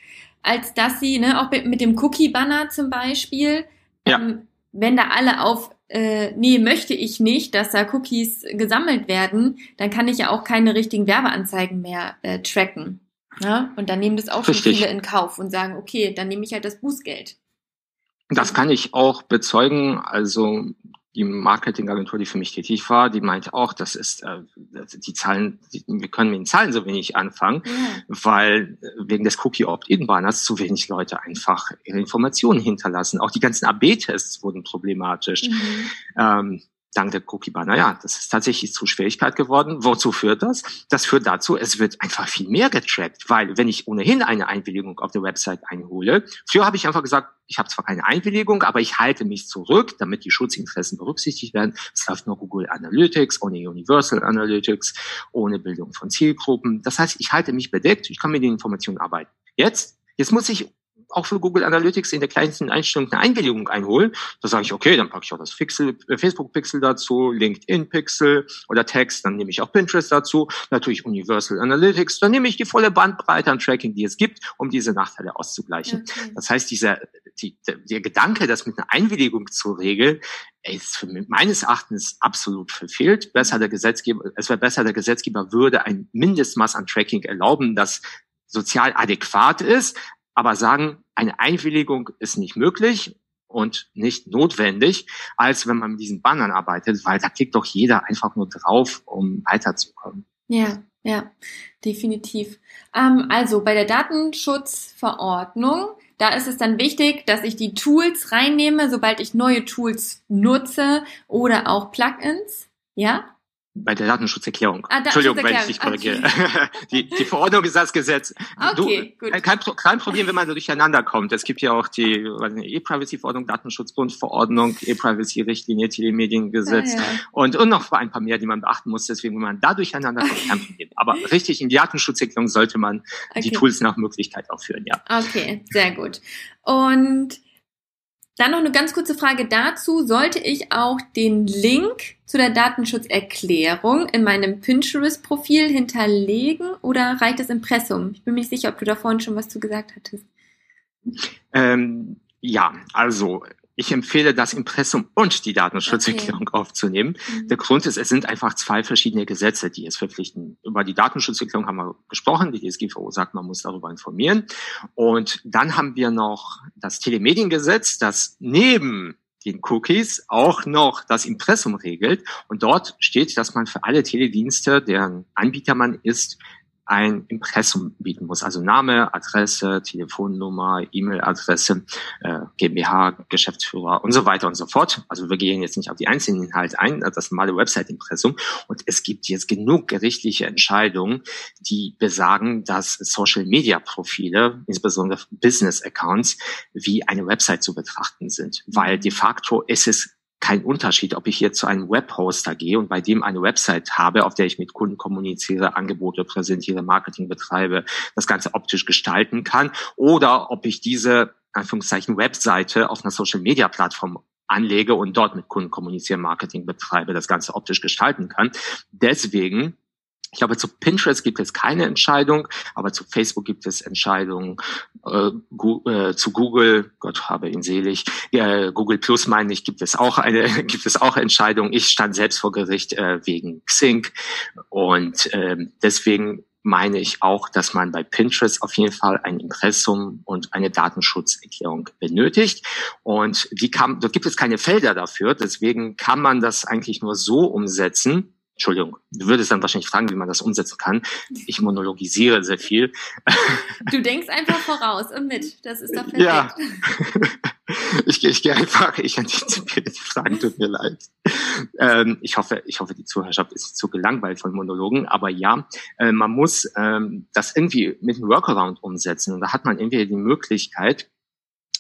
als dass sie, ne, auch mit dem Cookie-Banner zum Beispiel, ja. ähm, wenn da alle auf äh, nee, möchte ich nicht, dass da Cookies gesammelt werden, dann kann ich ja auch keine richtigen Werbeanzeigen mehr äh, tracken. Ja? Und dann nehmen das auch Richtig. schon viele in Kauf und sagen, okay, dann nehme ich halt das Bußgeld. Das kann ich auch bezeugen. Also die Marketingagentur, die für mich tätig war, die meinte auch, das ist äh, die Zahlen, die, wir können mit den Zahlen so wenig anfangen, ja. weil wegen des Cookie Opt-in-Banners zu wenig Leute einfach ihre Informationen hinterlassen. Auch die ganzen AB-Tests wurden problematisch. Mhm. Ähm, dank der Cookie-Banner. Ja, das ist tatsächlich zu Schwierigkeit geworden. Wozu führt das? Das führt dazu, es wird einfach viel mehr getrackt, weil wenn ich ohnehin eine Einwilligung auf der Website einhole, früher habe ich einfach gesagt, ich habe zwar keine Einwilligung, aber ich halte mich zurück, damit die Schutzinteressen berücksichtigt werden. Es läuft nur Google Analytics, ohne Universal Analytics, ohne Bildung von Zielgruppen. Das heißt, ich halte mich bedeckt, ich kann mit den Informationen arbeiten. Jetzt, jetzt muss ich auch für Google Analytics in der kleinsten Einstellung eine Einwilligung einholen. Da sage ich, okay, dann packe ich auch das Pixel, äh, Facebook-Pixel dazu, LinkedIn-Pixel oder Text, dann nehme ich auch Pinterest dazu, natürlich Universal Analytics, dann nehme ich die volle Bandbreite an Tracking, die es gibt, um diese Nachteile auszugleichen. Okay. Das heißt, dieser, die, der, der Gedanke, das mit einer Einwilligung zu regeln, ist für mich, meines Erachtens absolut verfehlt. Besser der Gesetzgeber, es wäre besser, der Gesetzgeber würde ein Mindestmaß an Tracking erlauben, das sozial adäquat ist, aber sagen, eine Einwilligung ist nicht möglich und nicht notwendig, als wenn man mit diesen Bannern arbeitet, weil da klickt doch jeder einfach nur drauf, um weiterzukommen. Ja, ja, definitiv. Ähm, also bei der Datenschutzverordnung, da ist es dann wichtig, dass ich die Tools reinnehme, sobald ich neue Tools nutze oder auch Plugins. Ja? Bei der Datenschutzerklärung. Ah, Entschuldigung, wenn ich dich korrigiere. Okay. *laughs* die, die Verordnung ist das Gesetz. Okay, du, gut. Kein, kein Problem, wenn man so durcheinander kommt. Es gibt ja auch die E-Privacy-Verordnung, Datenschutzgrundverordnung, E-Privacy-Richtlinie, Telemediengesetz ah, ja. und, und noch ein paar mehr, die man beachten muss. Deswegen, wenn man da durcheinander kommt, kein Problem. Aber richtig in die Datenschutzerklärung sollte man okay. die Tools nach Möglichkeit auch führen, ja. Okay, sehr gut. Und dann noch eine ganz kurze Frage dazu. Sollte ich auch den Link zu der Datenschutzerklärung in meinem Pinterest-Profil hinterlegen oder reicht das Impressum? Ich bin mir nicht sicher, ob du da vorhin schon was zu gesagt hattest. Ähm, ja, also ich empfehle, das Impressum und die Datenschutzerklärung okay. aufzunehmen. Mhm. Der Grund ist, es sind einfach zwei verschiedene Gesetze, die es verpflichten. Über die Datenschutzerklärung haben wir gesprochen. Die DSGVO sagt, man muss darüber informieren. Und dann haben wir noch das Telemediengesetz, das neben den Cookies auch noch das Impressum regelt. Und dort steht, dass man für alle Teledienste, deren Anbieter man ist, ein Impressum bieten muss. Also Name, Adresse, Telefonnummer, E-Mail-Adresse, äh, GmbH, Geschäftsführer und so weiter und so fort. Also wir gehen jetzt nicht auf die einzelnen Inhalte ein, das normale Website-Impressum. Und es gibt jetzt genug gerichtliche Entscheidungen, die besagen, dass Social-Media-Profile, insbesondere Business-Accounts, wie eine Website zu betrachten sind. Weil de facto ist es kein Unterschied, ob ich jetzt zu einem Webhoster gehe und bei dem eine Website habe, auf der ich mit Kunden kommuniziere, Angebote präsentiere, Marketing betreibe, das Ganze optisch gestalten kann, oder ob ich diese Anführungszeichen Webseite auf einer Social Media Plattform anlege und dort mit Kunden kommuniziere, Marketing betreibe, das Ganze optisch gestalten kann. Deswegen ich glaube, zu Pinterest gibt es keine Entscheidung, aber zu Facebook gibt es Entscheidungen, äh, äh, zu Google, Gott habe ihn selig, äh, Google Plus meine ich, gibt es auch eine, *laughs* gibt es auch Entscheidungen. Ich stand selbst vor Gericht äh, wegen Xing und äh, deswegen meine ich auch, dass man bei Pinterest auf jeden Fall ein Impressum und eine Datenschutzerklärung benötigt. Und die kann, dort gibt es keine Felder dafür, deswegen kann man das eigentlich nur so umsetzen, Entschuldigung, du würdest dann wahrscheinlich fragen, wie man das umsetzen kann. Ich monologisiere sehr viel. Du denkst einfach voraus und mit. Das ist doch perfekt. Ja. *laughs* Ich, ich gehe einfach, ich antizipiere die Fragen, tut mir leid. Ähm, ich hoffe, ich hoffe, die Zuhörerschaft ist nicht zu gelangweilt von Monologen, aber ja, äh, man muss ähm, das irgendwie mit einem Workaround umsetzen. Und da hat man entweder die Möglichkeit,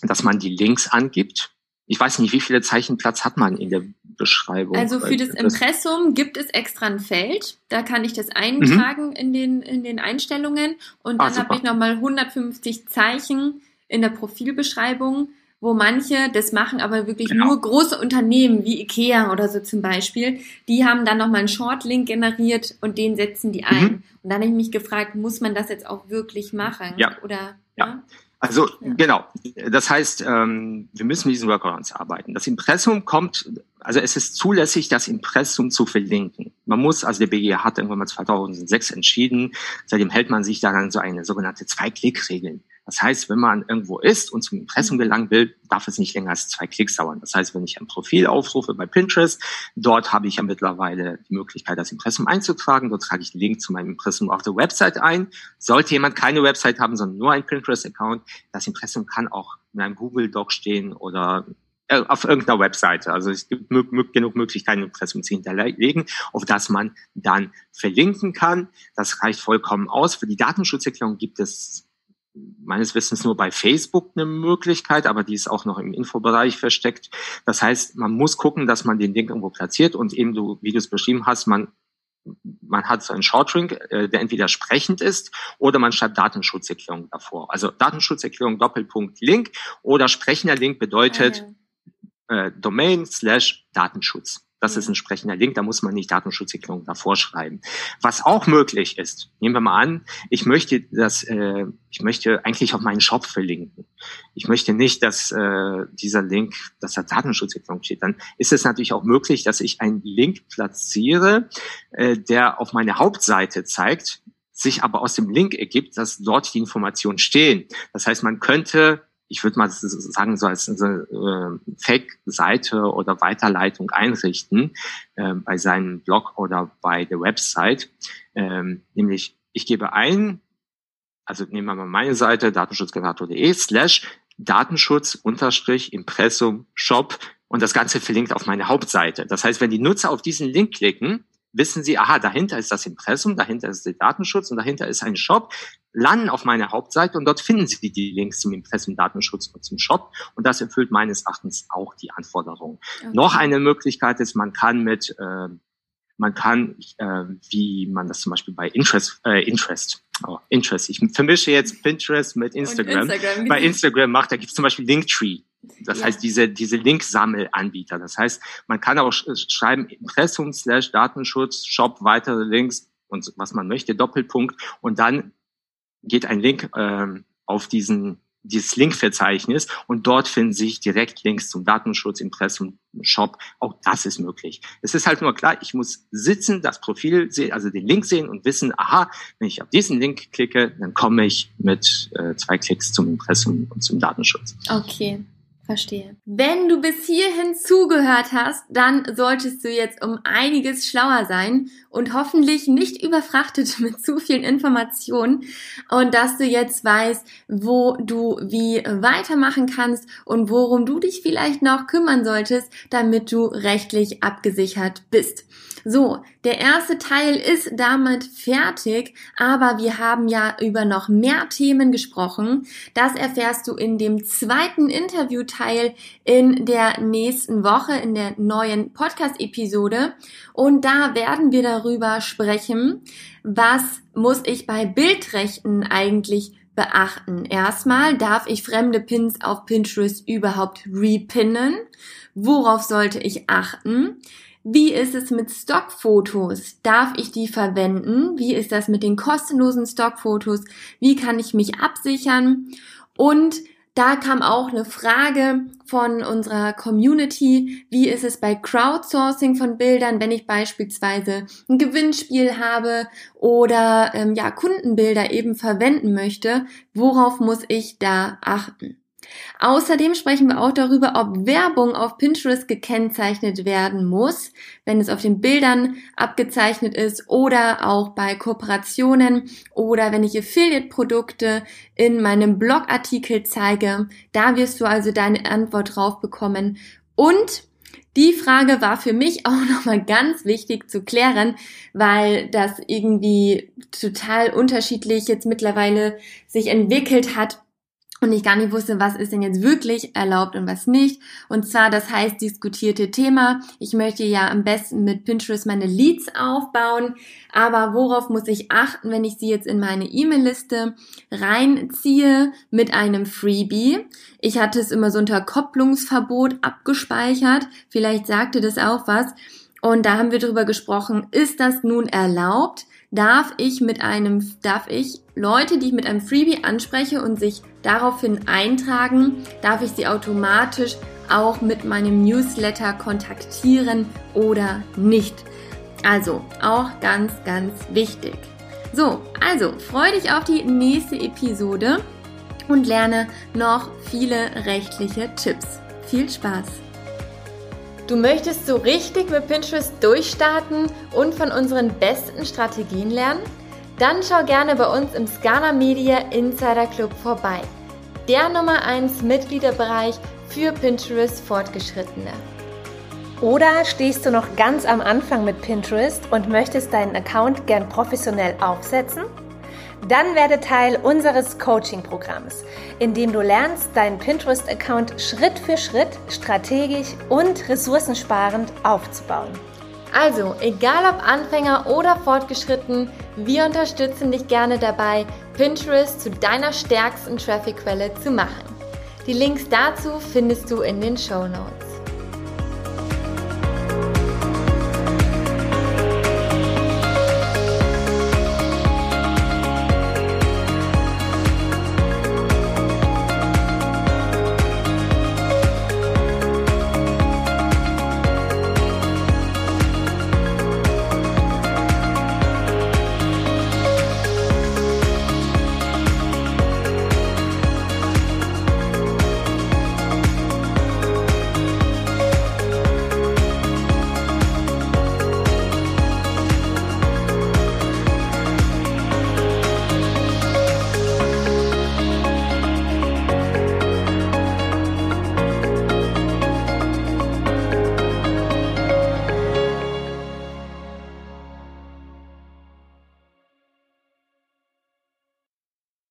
dass man die Links angibt. Ich weiß nicht, wie viele Zeichen Platz hat man in der Beschreibung. Also für das Impressum gibt es extra ein Feld. Da kann ich das eintragen mhm. in, den, in den Einstellungen. Und ah, dann habe ich nochmal 150 Zeichen in der Profilbeschreibung, wo manche das machen, aber wirklich genau. nur große Unternehmen wie Ikea oder so zum Beispiel, die haben dann nochmal einen Shortlink generiert und den setzen die ein. Mhm. Und dann habe ich mich gefragt, muss man das jetzt auch wirklich machen? Ja. Oder, ja. ja? Also ja. genau. Das heißt, ähm, wir müssen mit diesen Workarounds arbeiten. Das Impressum kommt, also es ist zulässig, das Impressum zu verlinken. Man muss, also der BGH hat irgendwann mal 2006 entschieden, seitdem hält man sich daran so eine sogenannte Zwei-Klick-Regeln. Das heißt, wenn man irgendwo ist und zum Impressum gelangen will, darf es nicht länger als zwei Klicks dauern. Das heißt, wenn ich ein Profil aufrufe bei Pinterest, dort habe ich ja mittlerweile die Möglichkeit, das Impressum einzutragen. Dort trage ich den Link zu meinem Impressum auf der Website ein. Sollte jemand keine Website haben, sondern nur ein Pinterest-Account, das Impressum kann auch in einem Google Doc stehen oder äh, auf irgendeiner Webseite. Also es gibt genug Möglichkeiten, Impressum zu hinterlegen, auf das man dann verlinken kann. Das reicht vollkommen aus. Für die Datenschutzerklärung gibt es meines Wissens nur bei Facebook eine Möglichkeit, aber die ist auch noch im Infobereich versteckt. Das heißt, man muss gucken, dass man den Link irgendwo platziert und eben du, wie du es beschrieben hast, man man hat so einen Shortring, äh, der entweder sprechend ist oder man schreibt Datenschutzerklärung davor. Also Datenschutzerklärung Doppelpunkt Link oder sprechender Link bedeutet äh, Domain slash Datenschutz. Das ist ein entsprechender Link, da muss man nicht Datenschutzerklärung davor schreiben. Was auch möglich ist, nehmen wir mal an, ich möchte das, äh, ich möchte eigentlich auf meinen Shop verlinken. Ich möchte nicht, dass äh, dieser Link, dass da Datenschutzerklärung steht. Dann ist es natürlich auch möglich, dass ich einen Link platziere, äh, der auf meine Hauptseite zeigt, sich aber aus dem Link ergibt, dass dort die Informationen stehen. Das heißt, man könnte ich würde mal sagen, so als äh, Fake-Seite oder Weiterleitung einrichten äh, bei seinem Blog oder bei der Website. Ähm, nämlich, ich gebe ein, also nehmen wir mal meine Seite, datenschutzgenerator.de slash Datenschutz unterstrich Impressum Shop und das Ganze verlinkt auf meine Hauptseite. Das heißt, wenn die Nutzer auf diesen Link klicken, wissen sie, aha, dahinter ist das Impressum, dahinter ist der Datenschutz und dahinter ist ein Shop, landen auf meiner Hauptseite und dort finden sie die Links zum Impressum, Datenschutz und zum Shop und das erfüllt meines Erachtens auch die Anforderungen. Okay. Noch eine Möglichkeit ist, man kann mit äh, man kann, äh, wie man das zum Beispiel bei Interest, äh, Interest, oh, Interest, ich vermische jetzt Pinterest mit Instagram. Instagram. Bei Instagram macht, da gibt es zum Beispiel Linktree. Das ja. heißt, diese, diese Link-Sammelanbieter. Das heißt, man kann auch schreiben, Impressum slash Datenschutz, Shop, weitere Links und was man möchte, Doppelpunkt. Und dann geht ein Link ähm, auf diesen dieses Linkverzeichnis und dort finden sich direkt Links zum Datenschutz, Impressum, Shop. Auch das ist möglich. Es ist halt nur klar, ich muss sitzen, das Profil sehen, also den Link sehen und wissen, aha, wenn ich auf diesen Link klicke, dann komme ich mit äh, zwei Klicks zum Impressum und zum Datenschutz. Okay. Verstehe. Wenn du bis hierhin zugehört hast, dann solltest du jetzt um einiges schlauer sein und hoffentlich nicht überfrachtet *laughs* mit zu vielen Informationen und dass du jetzt weißt, wo du wie weitermachen kannst und worum du dich vielleicht noch kümmern solltest, damit du rechtlich abgesichert bist. So, der erste Teil ist damit fertig, aber wir haben ja über noch mehr Themen gesprochen. Das erfährst du in dem zweiten Interviewteil in der nächsten Woche, in der neuen Podcast-Episode. Und da werden wir darüber sprechen, was muss ich bei Bildrechten eigentlich beachten. Erstmal darf ich fremde Pins auf Pinterest überhaupt repinnen? Worauf sollte ich achten? Wie ist es mit Stockfotos? Darf ich die verwenden? Wie ist das mit den kostenlosen Stockfotos? Wie kann ich mich absichern? Und da kam auch eine Frage von unserer Community. Wie ist es bei Crowdsourcing von Bildern, wenn ich beispielsweise ein Gewinnspiel habe oder ähm, ja Kundenbilder eben verwenden möchte? Worauf muss ich da achten? Außerdem sprechen wir auch darüber, ob Werbung auf Pinterest gekennzeichnet werden muss, wenn es auf den Bildern abgezeichnet ist oder auch bei Kooperationen oder wenn ich Affiliate-Produkte in meinem Blogartikel zeige. Da wirst du also deine Antwort drauf bekommen. Und die Frage war für mich *laughs* auch nochmal ganz wichtig zu klären, weil das irgendwie total unterschiedlich jetzt mittlerweile sich entwickelt hat und ich gar nicht wusste, was ist denn jetzt wirklich erlaubt und was nicht. Und zwar das heißt diskutierte Thema. Ich möchte ja am besten mit Pinterest meine Leads aufbauen, aber worauf muss ich achten, wenn ich sie jetzt in meine E-Mail-Liste reinziehe mit einem Freebie? Ich hatte es immer so unter Kopplungsverbot abgespeichert. Vielleicht sagte das auch was. Und da haben wir drüber gesprochen, ist das nun erlaubt? Darf ich mit einem, darf ich Leute, die ich mit einem Freebie anspreche und sich daraufhin eintragen, darf ich sie automatisch auch mit meinem Newsletter kontaktieren oder nicht. Also auch ganz, ganz wichtig. So, also freu dich auf die nächste Episode und lerne noch viele rechtliche Tipps. Viel Spaß! Du möchtest so richtig mit Pinterest durchstarten und von unseren besten Strategien lernen? Dann schau gerne bei uns im Scana Media Insider Club vorbei. Der Nummer 1 Mitgliederbereich für Pinterest Fortgeschrittene. Oder stehst du noch ganz am Anfang mit Pinterest und möchtest deinen Account gern professionell aufsetzen? Dann werde Teil unseres Coaching-Programms, in dem du lernst, deinen Pinterest-Account Schritt für Schritt strategisch und ressourcensparend aufzubauen. Also, egal ob Anfänger oder fortgeschritten, wir unterstützen dich gerne dabei, Pinterest zu deiner stärksten Traffic-Quelle zu machen. Die Links dazu findest du in den Show Notes.